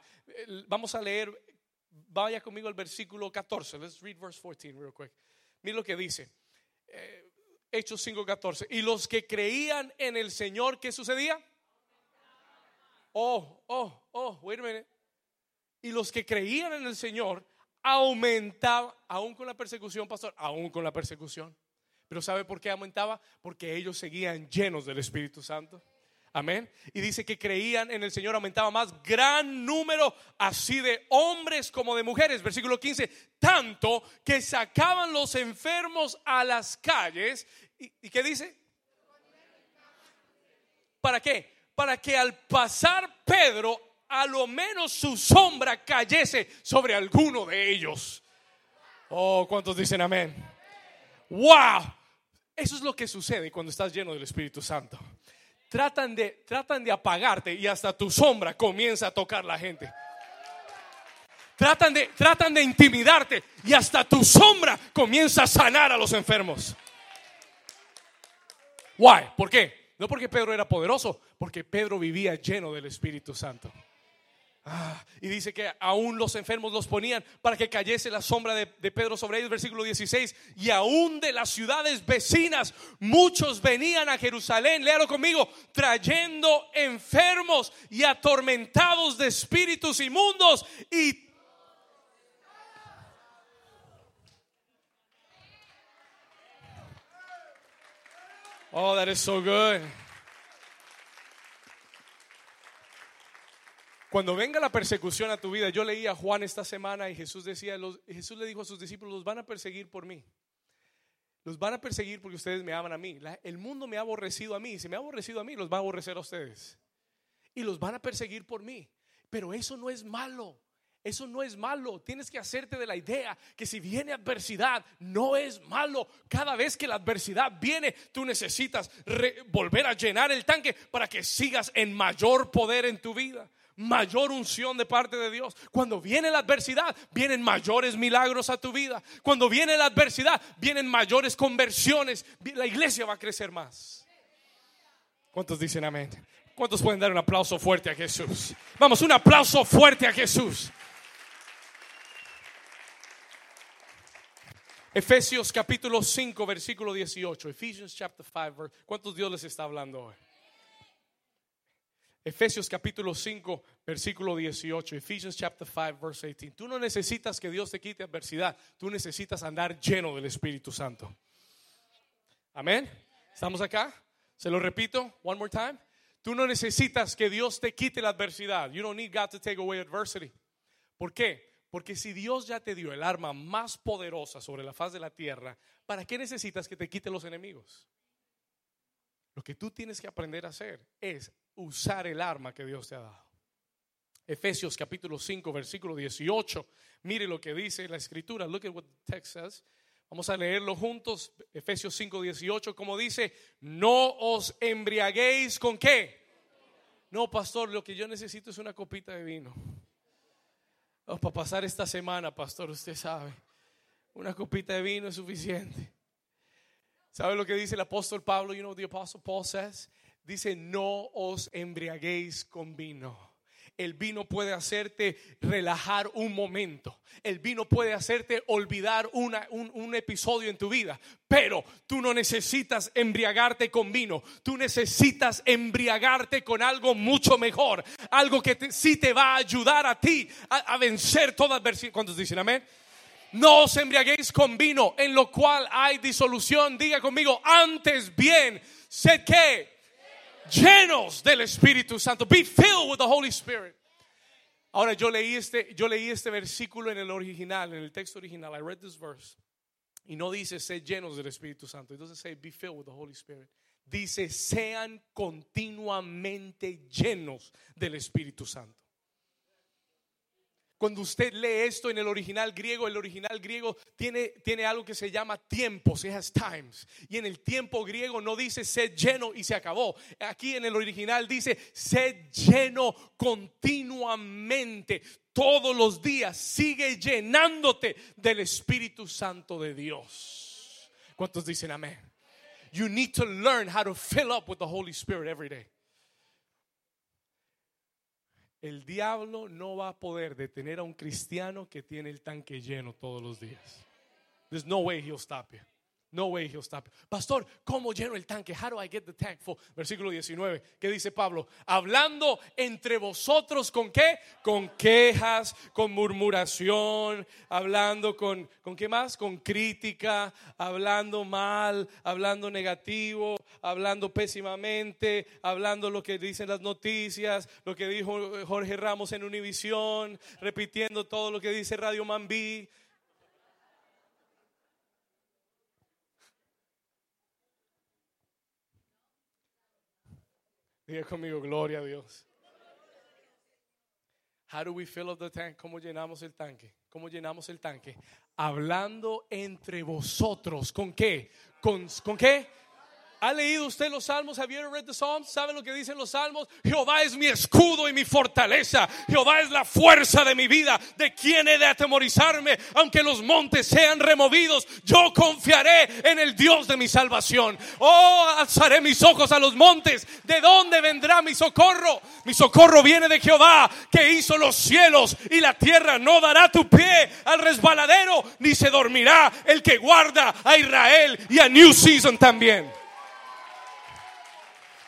Vamos a leer, vaya conmigo al versículo 14. Let's read verse 14 real quick. Mire lo que dice. Eh, Hechos 5, 14. Y los que creían en el Señor, ¿qué sucedía? Oh, oh, oh, wait a minute. Y los que creían en el Señor aumentaba, aún con la persecución, pastor, aún con la persecución. Pero ¿sabe por qué aumentaba? Porque ellos seguían llenos del Espíritu Santo. Amén. Y dice que creían en el Señor, aumentaba más gran número así de hombres como de mujeres. Versículo 15, tanto que sacaban los enfermos a las calles. ¿Y, qué dice? ¿Para qué? Para que al pasar Pedro, a lo menos su sombra cayese sobre alguno de ellos. Oh, ¿cuántos dicen amén? ¡Wow! Eso es lo que sucede cuando estás lleno del Espíritu Santo. Tratan de, tratan de apagarte y hasta tu sombra comienza a tocar la gente. Tratan de, tratan de intimidarte y hasta tu sombra comienza a sanar a los enfermos. Why? ¿Por qué? No porque Pedro era poderoso, porque Pedro vivía lleno del Espíritu Santo. Ah, y dice que aún los enfermos los ponían para que cayese la sombra de, Pedro sobre ellos, versículo 16. Y aún de las ciudades vecinas, muchos venían a Jerusalén, léalo conmigo, trayendo enfermos y atormentados de espíritus inmundos. Y Oh, that is so good. Cuando venga la persecución a tu vida, yo leí a Juan esta semana y Jesús decía, Jesús le dijo a sus discípulos, los van a perseguir por mí. Los van a perseguir porque ustedes me aman a mí. el mundo me ha aborrecido a mí. Si me ha aborrecido a mí, los va a aborrecer a ustedes. Y los van a perseguir por mí. Pero eso no es malo. Eso no es malo. Tienes que hacerte de la idea que si viene adversidad, no es malo. Cada vez que la adversidad viene, tú necesitas volver a llenar el tanque para que sigas en mayor poder en tu vida mayor unción de parte de Dios. Cuando viene la adversidad, vienen mayores milagros a tu vida. Cuando viene la adversidad, vienen mayores conversiones. La iglesia va a crecer más. ¿Cuántos dicen amén? ¿Cuántos pueden dar un aplauso fuerte a Jesús? Vamos, un aplauso fuerte a Jesús. Efesios capítulo 5, versículo 18. Ephesians chapter 5. ¿Cuántos Dios les está hablando hoy? Efesios capítulo 5, versículo 18. Ephesians chapter 5, verse 18. Tú no necesitas que Dios te quite adversidad. Tú necesitas andar lleno del Espíritu Santo. Amén. ¿Estamos acá? Se lo repito, one more time. Tú no necesitas que Dios te quite la adversidad. You don't need God to take away adversity. ¿Por qué? Porque si Dios ya te dio el arma más poderosa sobre la faz de la tierra, ¿para qué necesitas que te quite los enemigos? Lo que tú tienes que aprender a hacer es usar el arma que Dios te ha dado. Efesios capítulo 5, versículo 18. Mire lo que dice la escritura. Look at what the text says. Vamos a leerlo juntos. Efesios 5, 18. Como dice, no os embriaguéis con qué. No, pastor, lo que yo necesito es una copita de vino. Oh, para pasar esta semana, pastor, usted sabe. Una copita de vino es suficiente. ¿Sabe lo que dice el apóstol Pablo? You know what the apostle Paul says? Dice, no os embriaguéis con vino. El vino puede hacerte relajar un momento. El vino puede hacerte olvidar un, un, episodio en tu vida. Pero tú no necesitas embriagarte con vino. Tú necesitas embriagarte con algo mucho mejor. Algo que sí te va a ayudar a ti a, vencer toda adversidad. ¿Cuántos dicen amén? No os embriaguéis con vino, en lo cual hay disolución. Diga conmigo, antes bien, sé que llenos del Espíritu Santo. Be filled with the Holy Spirit. Ahora yo leí este, yo leí este versículo en el original, en el texto original. I read this verse. Y no dice ser llenos del Espíritu Santo. It doesn't say be filled with the Holy Spirit. Dice sean continuamente llenos del Espíritu Santo. Cuando usted lee esto en el original griego, el original griego tiene, tiene algo que se llama tiempos, it has times. Y en el tiempo griego no dice sed lleno y se acabó. Aquí en el original dice sed lleno continuamente. Todos los días sigue llenándote del Espíritu Santo de Dios. ¿Cuántos dicen amén? You need to learn how to fill up with the Holy Spirit every day. El diablo no va a poder detener a un cristiano que tiene el tanque lleno todos los días. There's no way he'll stop you. No way he'll stop. Pastor, ¿cómo lleno el tanque? How do I get the tank full? Versículo 19. ¿Qué dice Pablo? Hablando entre vosotros con qué? Con quejas, con murmuración, hablando con con qué más? Con crítica, hablando mal, hablando negativo, hablando pésimamente, hablando lo que dicen las noticias, lo que dijo Jorge Ramos en Univisión, repitiendo todo lo que dice Radio Mambí. Diga conmigo, gloria a Dios. How do we fill up the tank? ¿Cómo llenamos el tanque? ¿Cómo llenamos el tanque? Hablando entre vosotros. ¿Con qué? ¿Con, ¿con qué? ¿Ha leído usted los salmos? ¿Have read the Psalms? ¿Sabe lo que dicen los salmos? Jehová es mi escudo y mi fortaleza. Jehová es la fuerza de mi vida. ¿De quién he de atemorizarme? Aunque los montes sean removidos, yo confiaré en el Dios de mi salvación. Oh, alzaré mis ojos a los montes. ¿De dónde vendrá mi socorro? Mi socorro viene de Jehová, que hizo los cielos y la tierra. No dará tu pie al resbaladero, ni se dormirá el que guarda a Israel y a New Season también.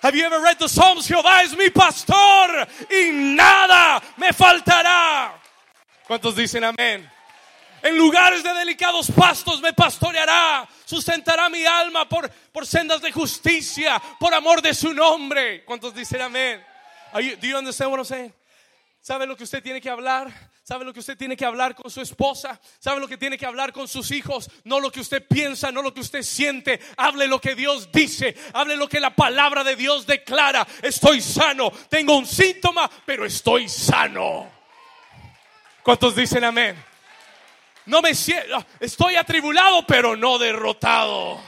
Have you ever read the Psalms? Jehová es mi pastor y nada me faltará. ¿Cuántos dicen amén? En lugares de delicados pastos me pastoreará, sustentará mi alma por, por sendas de justicia, por amor de su nombre. ¿Cuántos dicen amén? Are you, do you understand what I'm saying? ¿Sabe lo que usted tiene que hablar? ¿Sabe lo que usted tiene que hablar con su esposa? ¿Sabe lo que tiene que hablar con sus hijos? No lo que usted piensa, no lo que usted siente. Hable lo que Dios dice. Hable lo que la palabra de Dios declara. Estoy sano. Tengo un síntoma, pero estoy sano. ¿Cuántos dicen amén? No me siento, estoy atribulado, pero no derrotado.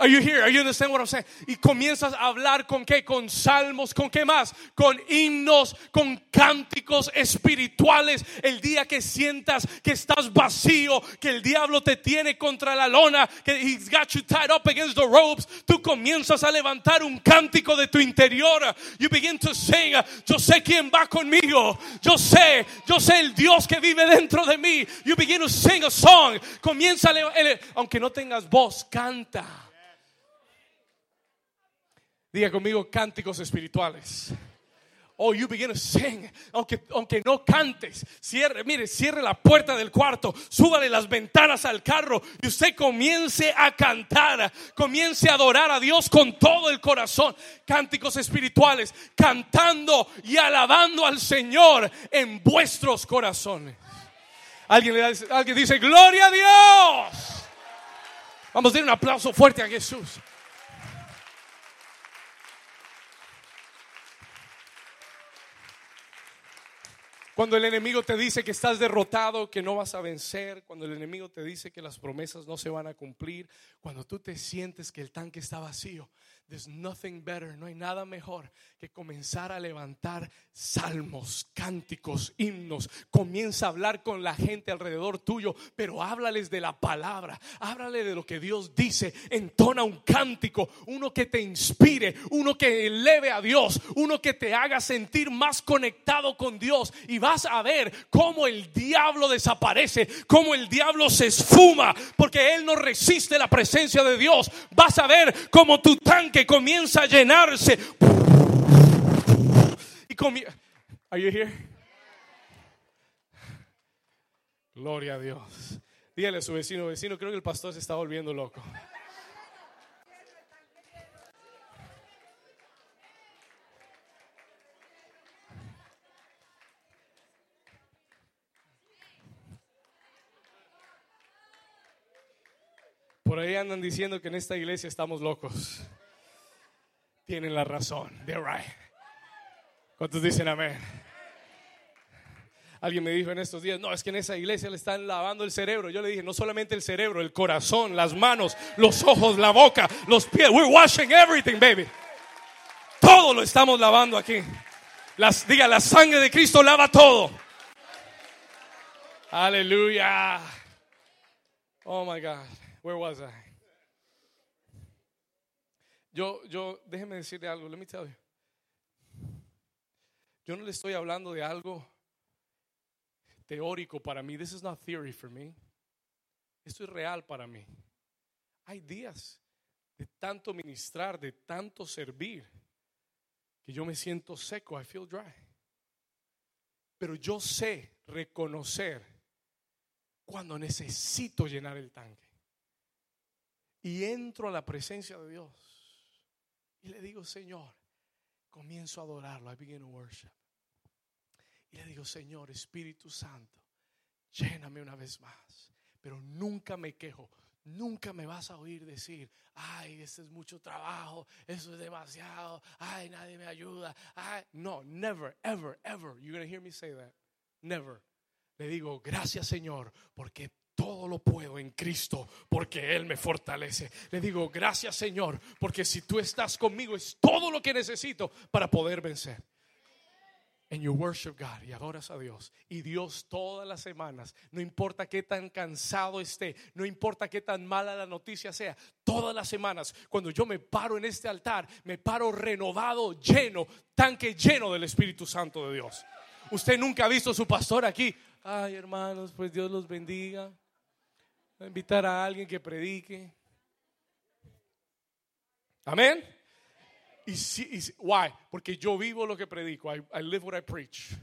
Are you here? Are you understand what I'm saying? Y comienzas a hablar con qué? Con salmos, con qué más? Con himnos, con cánticos espirituales. El día que sientas que estás vacío, que el diablo te tiene contra la lona, que he's got you tied up against the ropes, tú comienzas a levantar un cántico de tu interior. You begin to sing, yo sé quién va conmigo. Yo sé, yo sé el Dios que vive dentro de mí. You begin to sing a song. Comienza, aunque no tengas voz, canta. Diga conmigo cánticos espirituales. Oh, you begin to sing. Aunque, aunque no cantes, cierre, mire, cierre la puerta del cuarto, súbale las ventanas al carro y usted comience a cantar, comience a adorar a Dios con todo el corazón. Cánticos espirituales, cantando y alabando al Señor en vuestros corazones. Alguien, le da, alguien dice, Gloria a Dios. Vamos a dar un aplauso fuerte a Jesús. Cuando el enemigo te dice que estás derrotado, que no vas a vencer, cuando el enemigo te dice que las promesas no se van a cumplir, cuando tú te sientes que el tanque está vacío, there's nothing better, no hay nada mejor que comenzar a levantar salmos, cánticos, himnos. Comienza a hablar con la gente alrededor tuyo, pero háblales de la palabra, háblale de lo que Dios dice, entona un cántico, uno que te inspire, uno que eleve a Dios, uno que te haga sentir más conectado con Dios y vas a ver cómo el diablo desaparece, cómo el diablo se esfuma, porque él no resiste la presencia de Dios. Vas a ver cómo tu tanque comienza a llenarse. Y comienza. Are you here? Gloria a Dios. Dígale a su vecino, vecino, creo que el pastor se está volviendo loco. Por ahí andan diciendo que en esta iglesia estamos locos. Tienen la razón. They're right. ¿Cuántos dicen amén? Alguien me dijo en estos días, no, es que en esa iglesia le están lavando el cerebro. Yo le dije, no solamente el cerebro, el corazón, las manos, los ojos, la boca, los pies. We're washing everything, baby. Todo lo estamos lavando aquí. Las, diga, la sangre de Cristo lava todo. Aleluya. Oh my God. Where was I? Yo, yo, déjeme decirle algo. Let me tell you. Yo no le estoy hablando de algo teórico para mí. This is not theory for me. Esto es real para mí. Hay días de tanto ministrar, de tanto servir, que yo me siento seco. I feel dry. Pero yo sé reconocer cuando necesito llenar el tanque y entro a la presencia de Dios y le digo, Señor, comienzo a adorarlo. I begin to worship. Y le digo, Señor, Espíritu Santo, lléname una vez más. Pero nunca me quejo. Nunca me vas a oír decir, ay, este es mucho trabajo, eso es demasiado, ay, nadie me ayuda. Ay. No, never, ever, ever. You're going to hear me say that. Never. Le digo, gracias Señor, porque todo lo puedo en Cristo, porque Él me fortalece. Le digo, gracias Señor, porque si tú estás conmigo es todo lo que necesito para poder vencer. And you worship God y adoras a Dios. Y Dios todas las semanas, no importa qué tan cansado esté, no importa qué tan mala la noticia sea, todas las semanas, cuando yo me paro en este altar, me paro renovado, lleno, tanque lleno del Espíritu Santo de Dios. Usted nunca ha visto a su pastor aquí. Ay, hermanos, pues Dios los bendiga. Invitar a alguien que predique. Amén. Y, si, why? Porque yo vivo lo que predico. I live what I preach.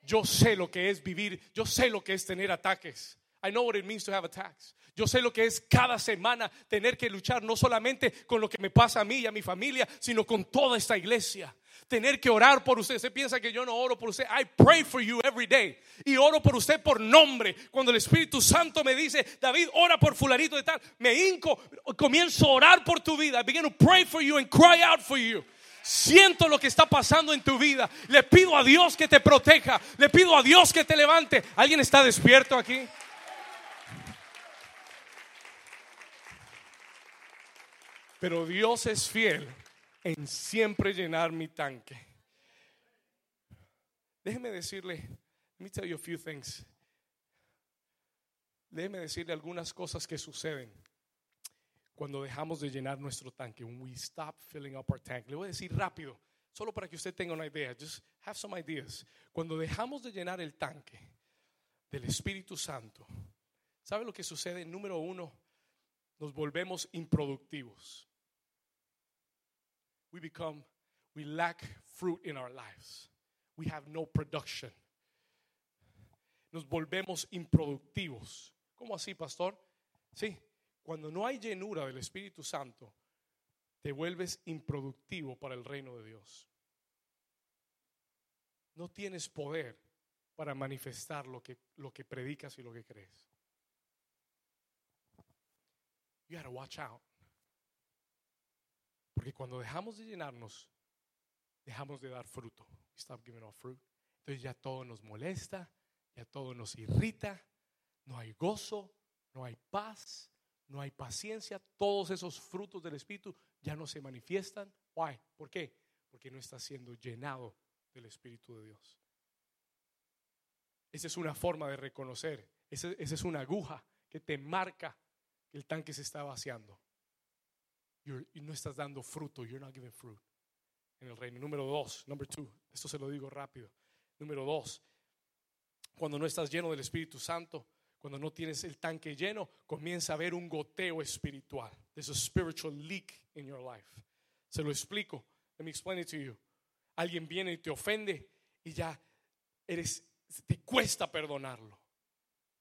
Yo sé lo que es vivir. Yo sé lo que es tener ataques. I know what it means to have attacks. Yo sé lo que es cada semana tener que luchar no solamente con lo que me pasa a mí y a mi familia, sino con toda esta iglesia. Tener que orar por usted. Usted piensa que yo no oro por usted. I pray for you every day. Y oro por usted por nombre. Cuando el Espíritu Santo me dice, David, ora por fulanito de tal, me hinco, comienzo a orar por tu vida. I begin to pray for you and cry out for you siento lo que está pasando en tu vida. Le pido a Dios que te proteja. Le pido a Dios que te levante. ¿Alguien está despierto aquí? Pero Dios es fiel en siempre llenar mi tanque. Déjeme decirle, let me tell you a few things. Déjeme decirle algunas cosas que suceden cuando dejamos de llenar nuestro tanque. When we stop filling up our tank. Le voy a decir rápido, solo para que usted tenga una idea. Just have some ideas. Cuando dejamos de llenar el tanque del Espíritu Santo, ¿sabe lo que sucede? Número uno, nos volvemos improductivos we become, we lack fruit in our lives. We have no production. Nos volvemos improductivos. ¿Cómo así, pastor? Sí, cuando no hay llenura del Espíritu Santo, te vuelves improductivo para el reino de Dios. No tienes poder para manifestar lo que, lo que predicas y lo que crees. You gotta watch out. Porque cuando dejamos de llenarnos, dejamos de dar fruto. Stop giving off fruit. Entonces ya todo nos molesta, ya todo nos irrita, no hay gozo, no hay paz, no hay paciencia. Todos esos frutos del Espíritu ya no se manifiestan. Why? ¿Por qué? Porque no está siendo llenado del Espíritu de Dios. Esa es una forma de reconocer. Esa, esa es una aguja que te marca el tanque se está vaciando y no estás dando fruto. You're not giving fruit en el reino. Número dos, number two, esto se lo digo rápido. Número dos, cuando no estás lleno del Espíritu Santo, cuando no tienes el tanque lleno, comienza a haber un goteo espiritual. There's a spiritual leak in your life. Se lo explico. Let me explain it to you. Alguien viene y te ofende y ya eres, te cuesta perdonarlo.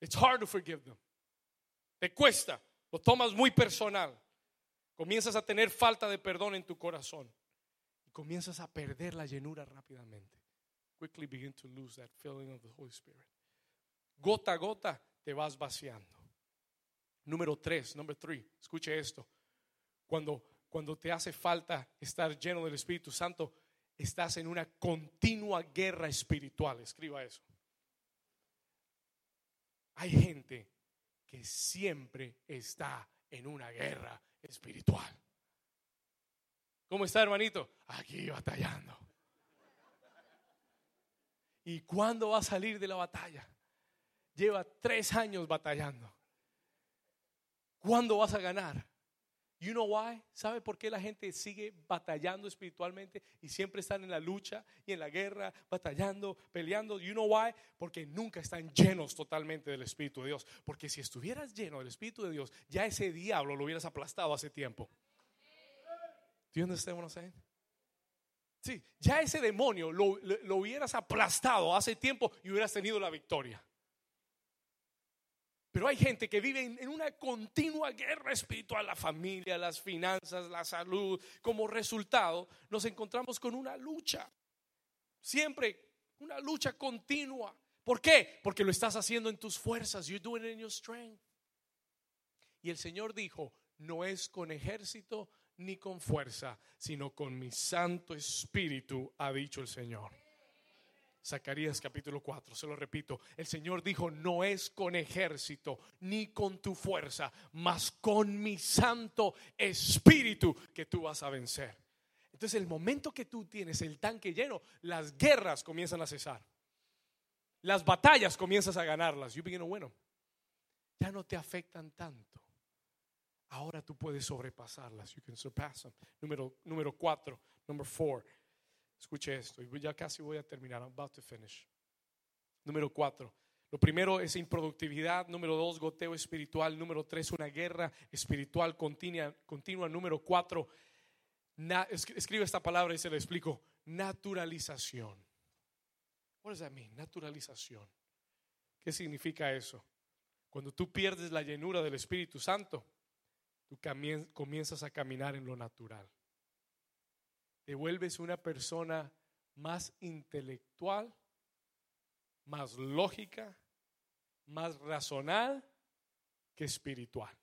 It's hard to forgive them. Te cuesta. Lo tomas muy personal. Comienzas a tener falta de perdón en tu corazón y comienzas a perder la llenura rápidamente. Quickly begin to lose that feeling of the Holy Spirit. Gota a gota te vas vaciando. Número tres, number three, escuche esto. Cuando, cuando te hace falta estar lleno del Espíritu Santo, estás en una continua guerra espiritual. Escriba eso. Hay gente que siempre está en una guerra espiritual. ¿Cómo está, hermanito? Aquí batallando. ¿Y cuándo va a salir de la batalla? Lleva tres años batallando. ¿Cuándo vas a ganar? You know why? ¿Sabe por qué la gente sigue batallando espiritualmente y siempre están en la lucha y en la guerra, batallando, peleando? You know why? Porque nunca están llenos totalmente del Espíritu de Dios. Porque si estuvieras lleno del Espíritu de Dios, ya ese diablo lo hubieras aplastado hace tiempo. ¿Do you understand Sí, ya ese demonio lo, lo hubieras aplastado hace tiempo y hubieras tenido la victoria. Pero hay gente que vive en una continua guerra espiritual, la familia, las finanzas, la salud. Como resultado, nos encontramos con una lucha. Siempre una lucha continua. ¿Por qué? Porque lo estás haciendo en tus fuerzas. You're doing it in your strength. Y el Señor dijo, no es con ejército ni con fuerza, sino con mi Santo Espíritu, ha dicho el Señor. Zacarías capítulo 4, se lo repito, el Señor dijo, no es con ejército ni con tu fuerza, mas con mi Santo Espíritu que tú vas a vencer. Entonces el momento que tú tienes el tanque lleno, las guerras comienzan a cesar. Las batallas comienzas a ganarlas. You begin bueno. Ya no te afectan tanto. Ahora tú puedes sobrepasarlas. You can surpass them. Número, número cuatro. Number four. Escuche esto. Ya casi voy a terminar. I'm about to finish. Número cuatro. Lo primero es improductividad. Número dos, goteo espiritual. Número tres, una guerra espiritual continua. continua. Número cuatro, escribe esta palabra y se lo explico. Naturalización. What does that mean? Naturalización. ¿Qué significa eso? Cuando tú pierdes la llenura del Espíritu Santo, tú comienzas a caminar en lo natural. Te vuelves una persona más intelectual, más lógica, más razonal que espiritual.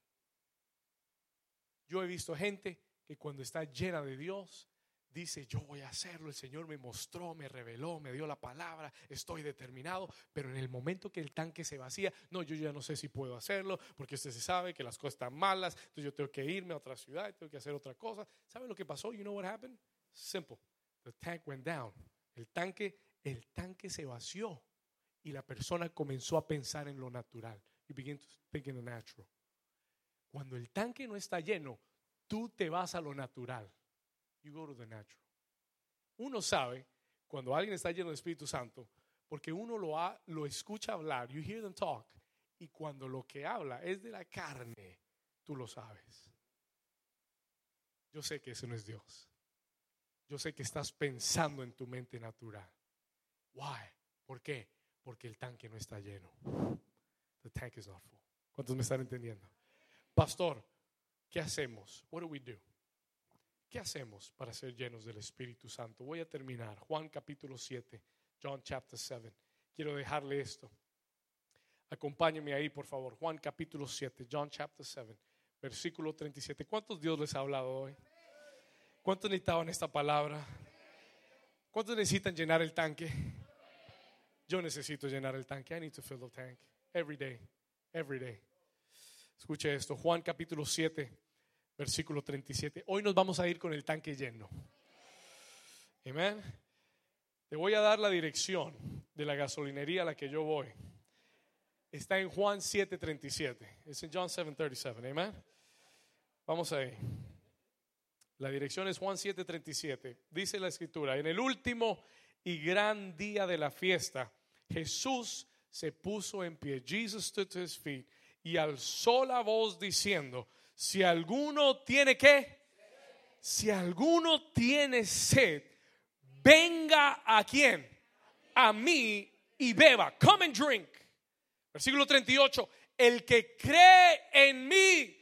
Yo he visto gente que cuando está llena de Dios, dice, yo voy a hacerlo, el Señor me mostró, me reveló, me dio la palabra, estoy determinado, pero en el momento que el tanque se vacía, no, yo ya no sé si puedo hacerlo, porque usted se sabe que las cosas están malas, entonces yo tengo que irme a otra ciudad, tengo que hacer otra cosa. ¿Sabe lo que pasó? You know what happened? Simple. The tank went down. El tanque, el tanque se vació y la persona comenzó a pensar en lo natural. You begin to think in the natural. Cuando el tanque no está lleno, tú te vas a lo natural. You go to the natural. Uno sabe cuando alguien está lleno de Espíritu Santo, porque uno lo, lo escucha hablar, you hear them talk, y cuando lo que habla es de la carne, tú lo sabes. Yo sé que ese no es Dios. Yo sé que estás pensando en tu mente natural. Why? ¿Por qué? Porque el tanque no está lleno. The tank is not full. ¿Cuántos me están entendiendo? Pastor, ¿Qué hacemos? What do we do? ¿Qué hacemos para ser llenos del Espíritu Santo? Voy a terminar. Juan capítulo 7, John chapter 7. Quiero dejarle esto. Acompáñeme ahí, por favor. Juan capítulo 7, John chapter 7, versículo 37. ¿Cuántos Dios les ha hablado hoy? ¿Cuántos necesitaban esta palabra? ¿Cuántos necesitan llenar el tanque? Yo necesito llenar el tanque. I need to fill the tank every day. Every day. Escuche esto, Juan capítulo 7, versículo 37. Hoy nos vamos a ir con el tanque lleno. Amén. Te voy a dar la dirección de la gasolinería a la que yo voy. Está en Juan 7:37. Es en John 7:37. Amén. Vamos ahí. La dirección es Juan 7:37. Dice la escritura, en el último y gran día de la fiesta, Jesús se puso en pie. Jesus stood to his feet y alzó la voz diciendo, si alguno tiene que, si alguno tiene sed, venga a quien, a mí y beba, come and drink. Versículo 38, el que cree en mí,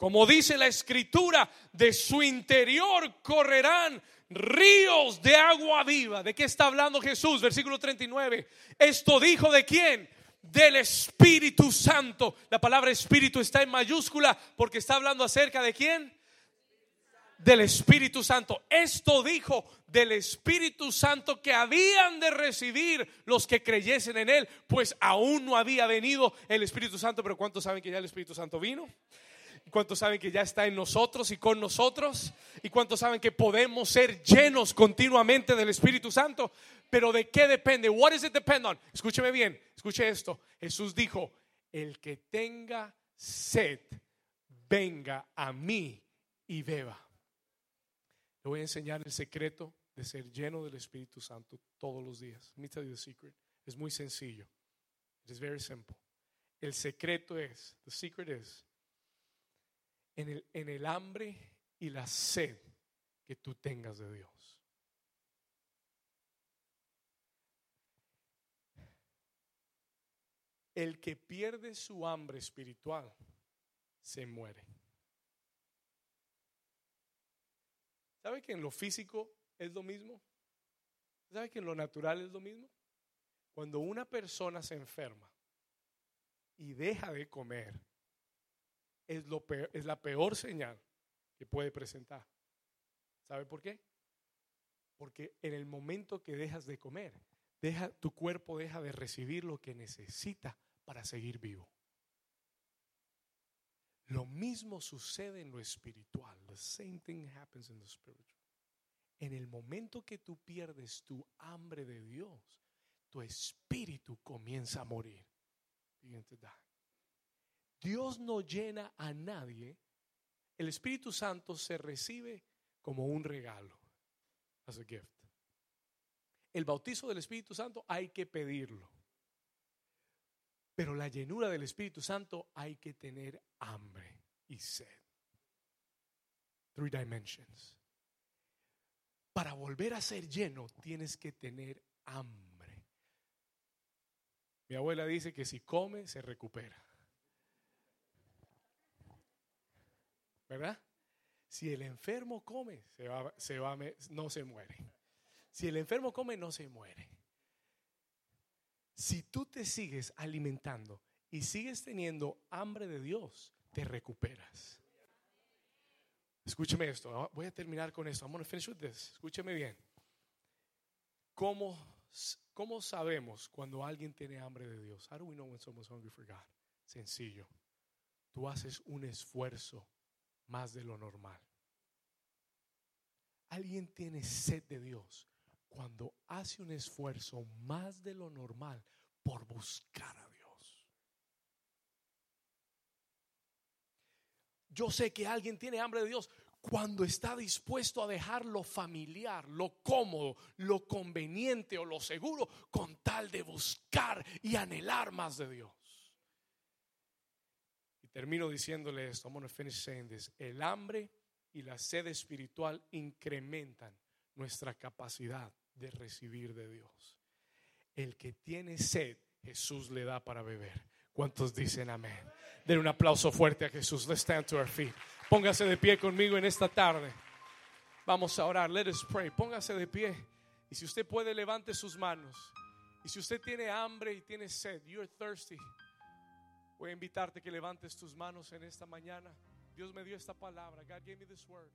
como dice la escritura, de su interior correrán ríos de agua viva. ¿De qué está hablando Jesús? Versículo 39. Esto dijo de quién? del Espíritu Santo. La palabra Espíritu está en mayúscula porque está hablando acerca de quién? Del Espíritu Santo. Esto dijo del Espíritu Santo que habían de recibir los que creyesen en Él, pues aún no había venido el Espíritu Santo, pero ¿cuántos saben que ya el Espíritu Santo vino? ¿Cuántos saben que ya está en nosotros y con nosotros? ¿Y cuántos saben que podemos ser llenos continuamente del Espíritu Santo? Pero ¿de qué depende? What does it depend on? Escúcheme bien, escuche esto. Jesús dijo, el que tenga sed, venga a mí y beba. Le voy a enseñar el secreto de ser lleno del Espíritu Santo todos los días. Let me tell you the secret. Es muy sencillo. It is very simple. El secreto es, the secret is, en el, en el hambre y la sed que tú tengas de Dios. El que pierde su hambre espiritual se muere. ¿Sabe que en lo físico es lo mismo? ¿Sabe que en lo natural es lo mismo? Cuando una persona se enferma y deja de comer, es, lo es la peor señal que puede presentar. ¿Sabe por qué? Porque en el momento que dejas de comer, deja, tu cuerpo deja de recibir lo que necesita para seguir vivo. Lo mismo sucede en lo espiritual. The same thing happens in the spiritual. En el momento que tú pierdes tu hambre de Dios, tu espíritu comienza a morir. Begin to die. Dios no llena a nadie. El Espíritu Santo se recibe como un regalo, as a gift. El bautizo del Espíritu Santo hay que pedirlo. Pero la llenura del Espíritu Santo hay que tener hambre y sed. Three dimensions. Para volver a ser lleno tienes que tener hambre. Mi abuela dice que si come se recupera. ¿Verdad? Si el enfermo come, se va, se va, no se muere. Si el enfermo come, no se muere. Si tú te sigues alimentando y sigues teniendo hambre de Dios, te recuperas. Escúcheme esto. Voy a terminar con esto. I'm going to finish with this. Escúcheme bien. ¿Cómo, ¿Cómo sabemos cuando alguien tiene hambre de Dios? How do we know when someone's hungry for God? Sencillo. Tú haces un esfuerzo más de lo normal. Alguien tiene sed de Dios cuando hace un esfuerzo más de lo normal por buscar a Dios. Yo sé que alguien tiene hambre de Dios cuando está dispuesto a dejar lo familiar, lo cómodo, lo conveniente o lo seguro con tal de buscar y anhelar más de Dios. Termino diciéndole esto, I'm going to finish saying this. El hambre y la sed espiritual incrementan nuestra capacidad de recibir de Dios. El que tiene sed, Jesús le da para beber. ¿Cuántos dicen amén? Den un aplauso fuerte a Jesús. Let's stand to our feet. Póngase de pie conmigo en esta tarde. Vamos a orar. Let us pray. Póngase de pie. Y si usted puede, levante sus manos. Y si usted tiene hambre y tiene sed, you're thirsty, voy a invitarte que levantes tus manos en esta mañana. Dios me dio esta palabra. God gave me this word.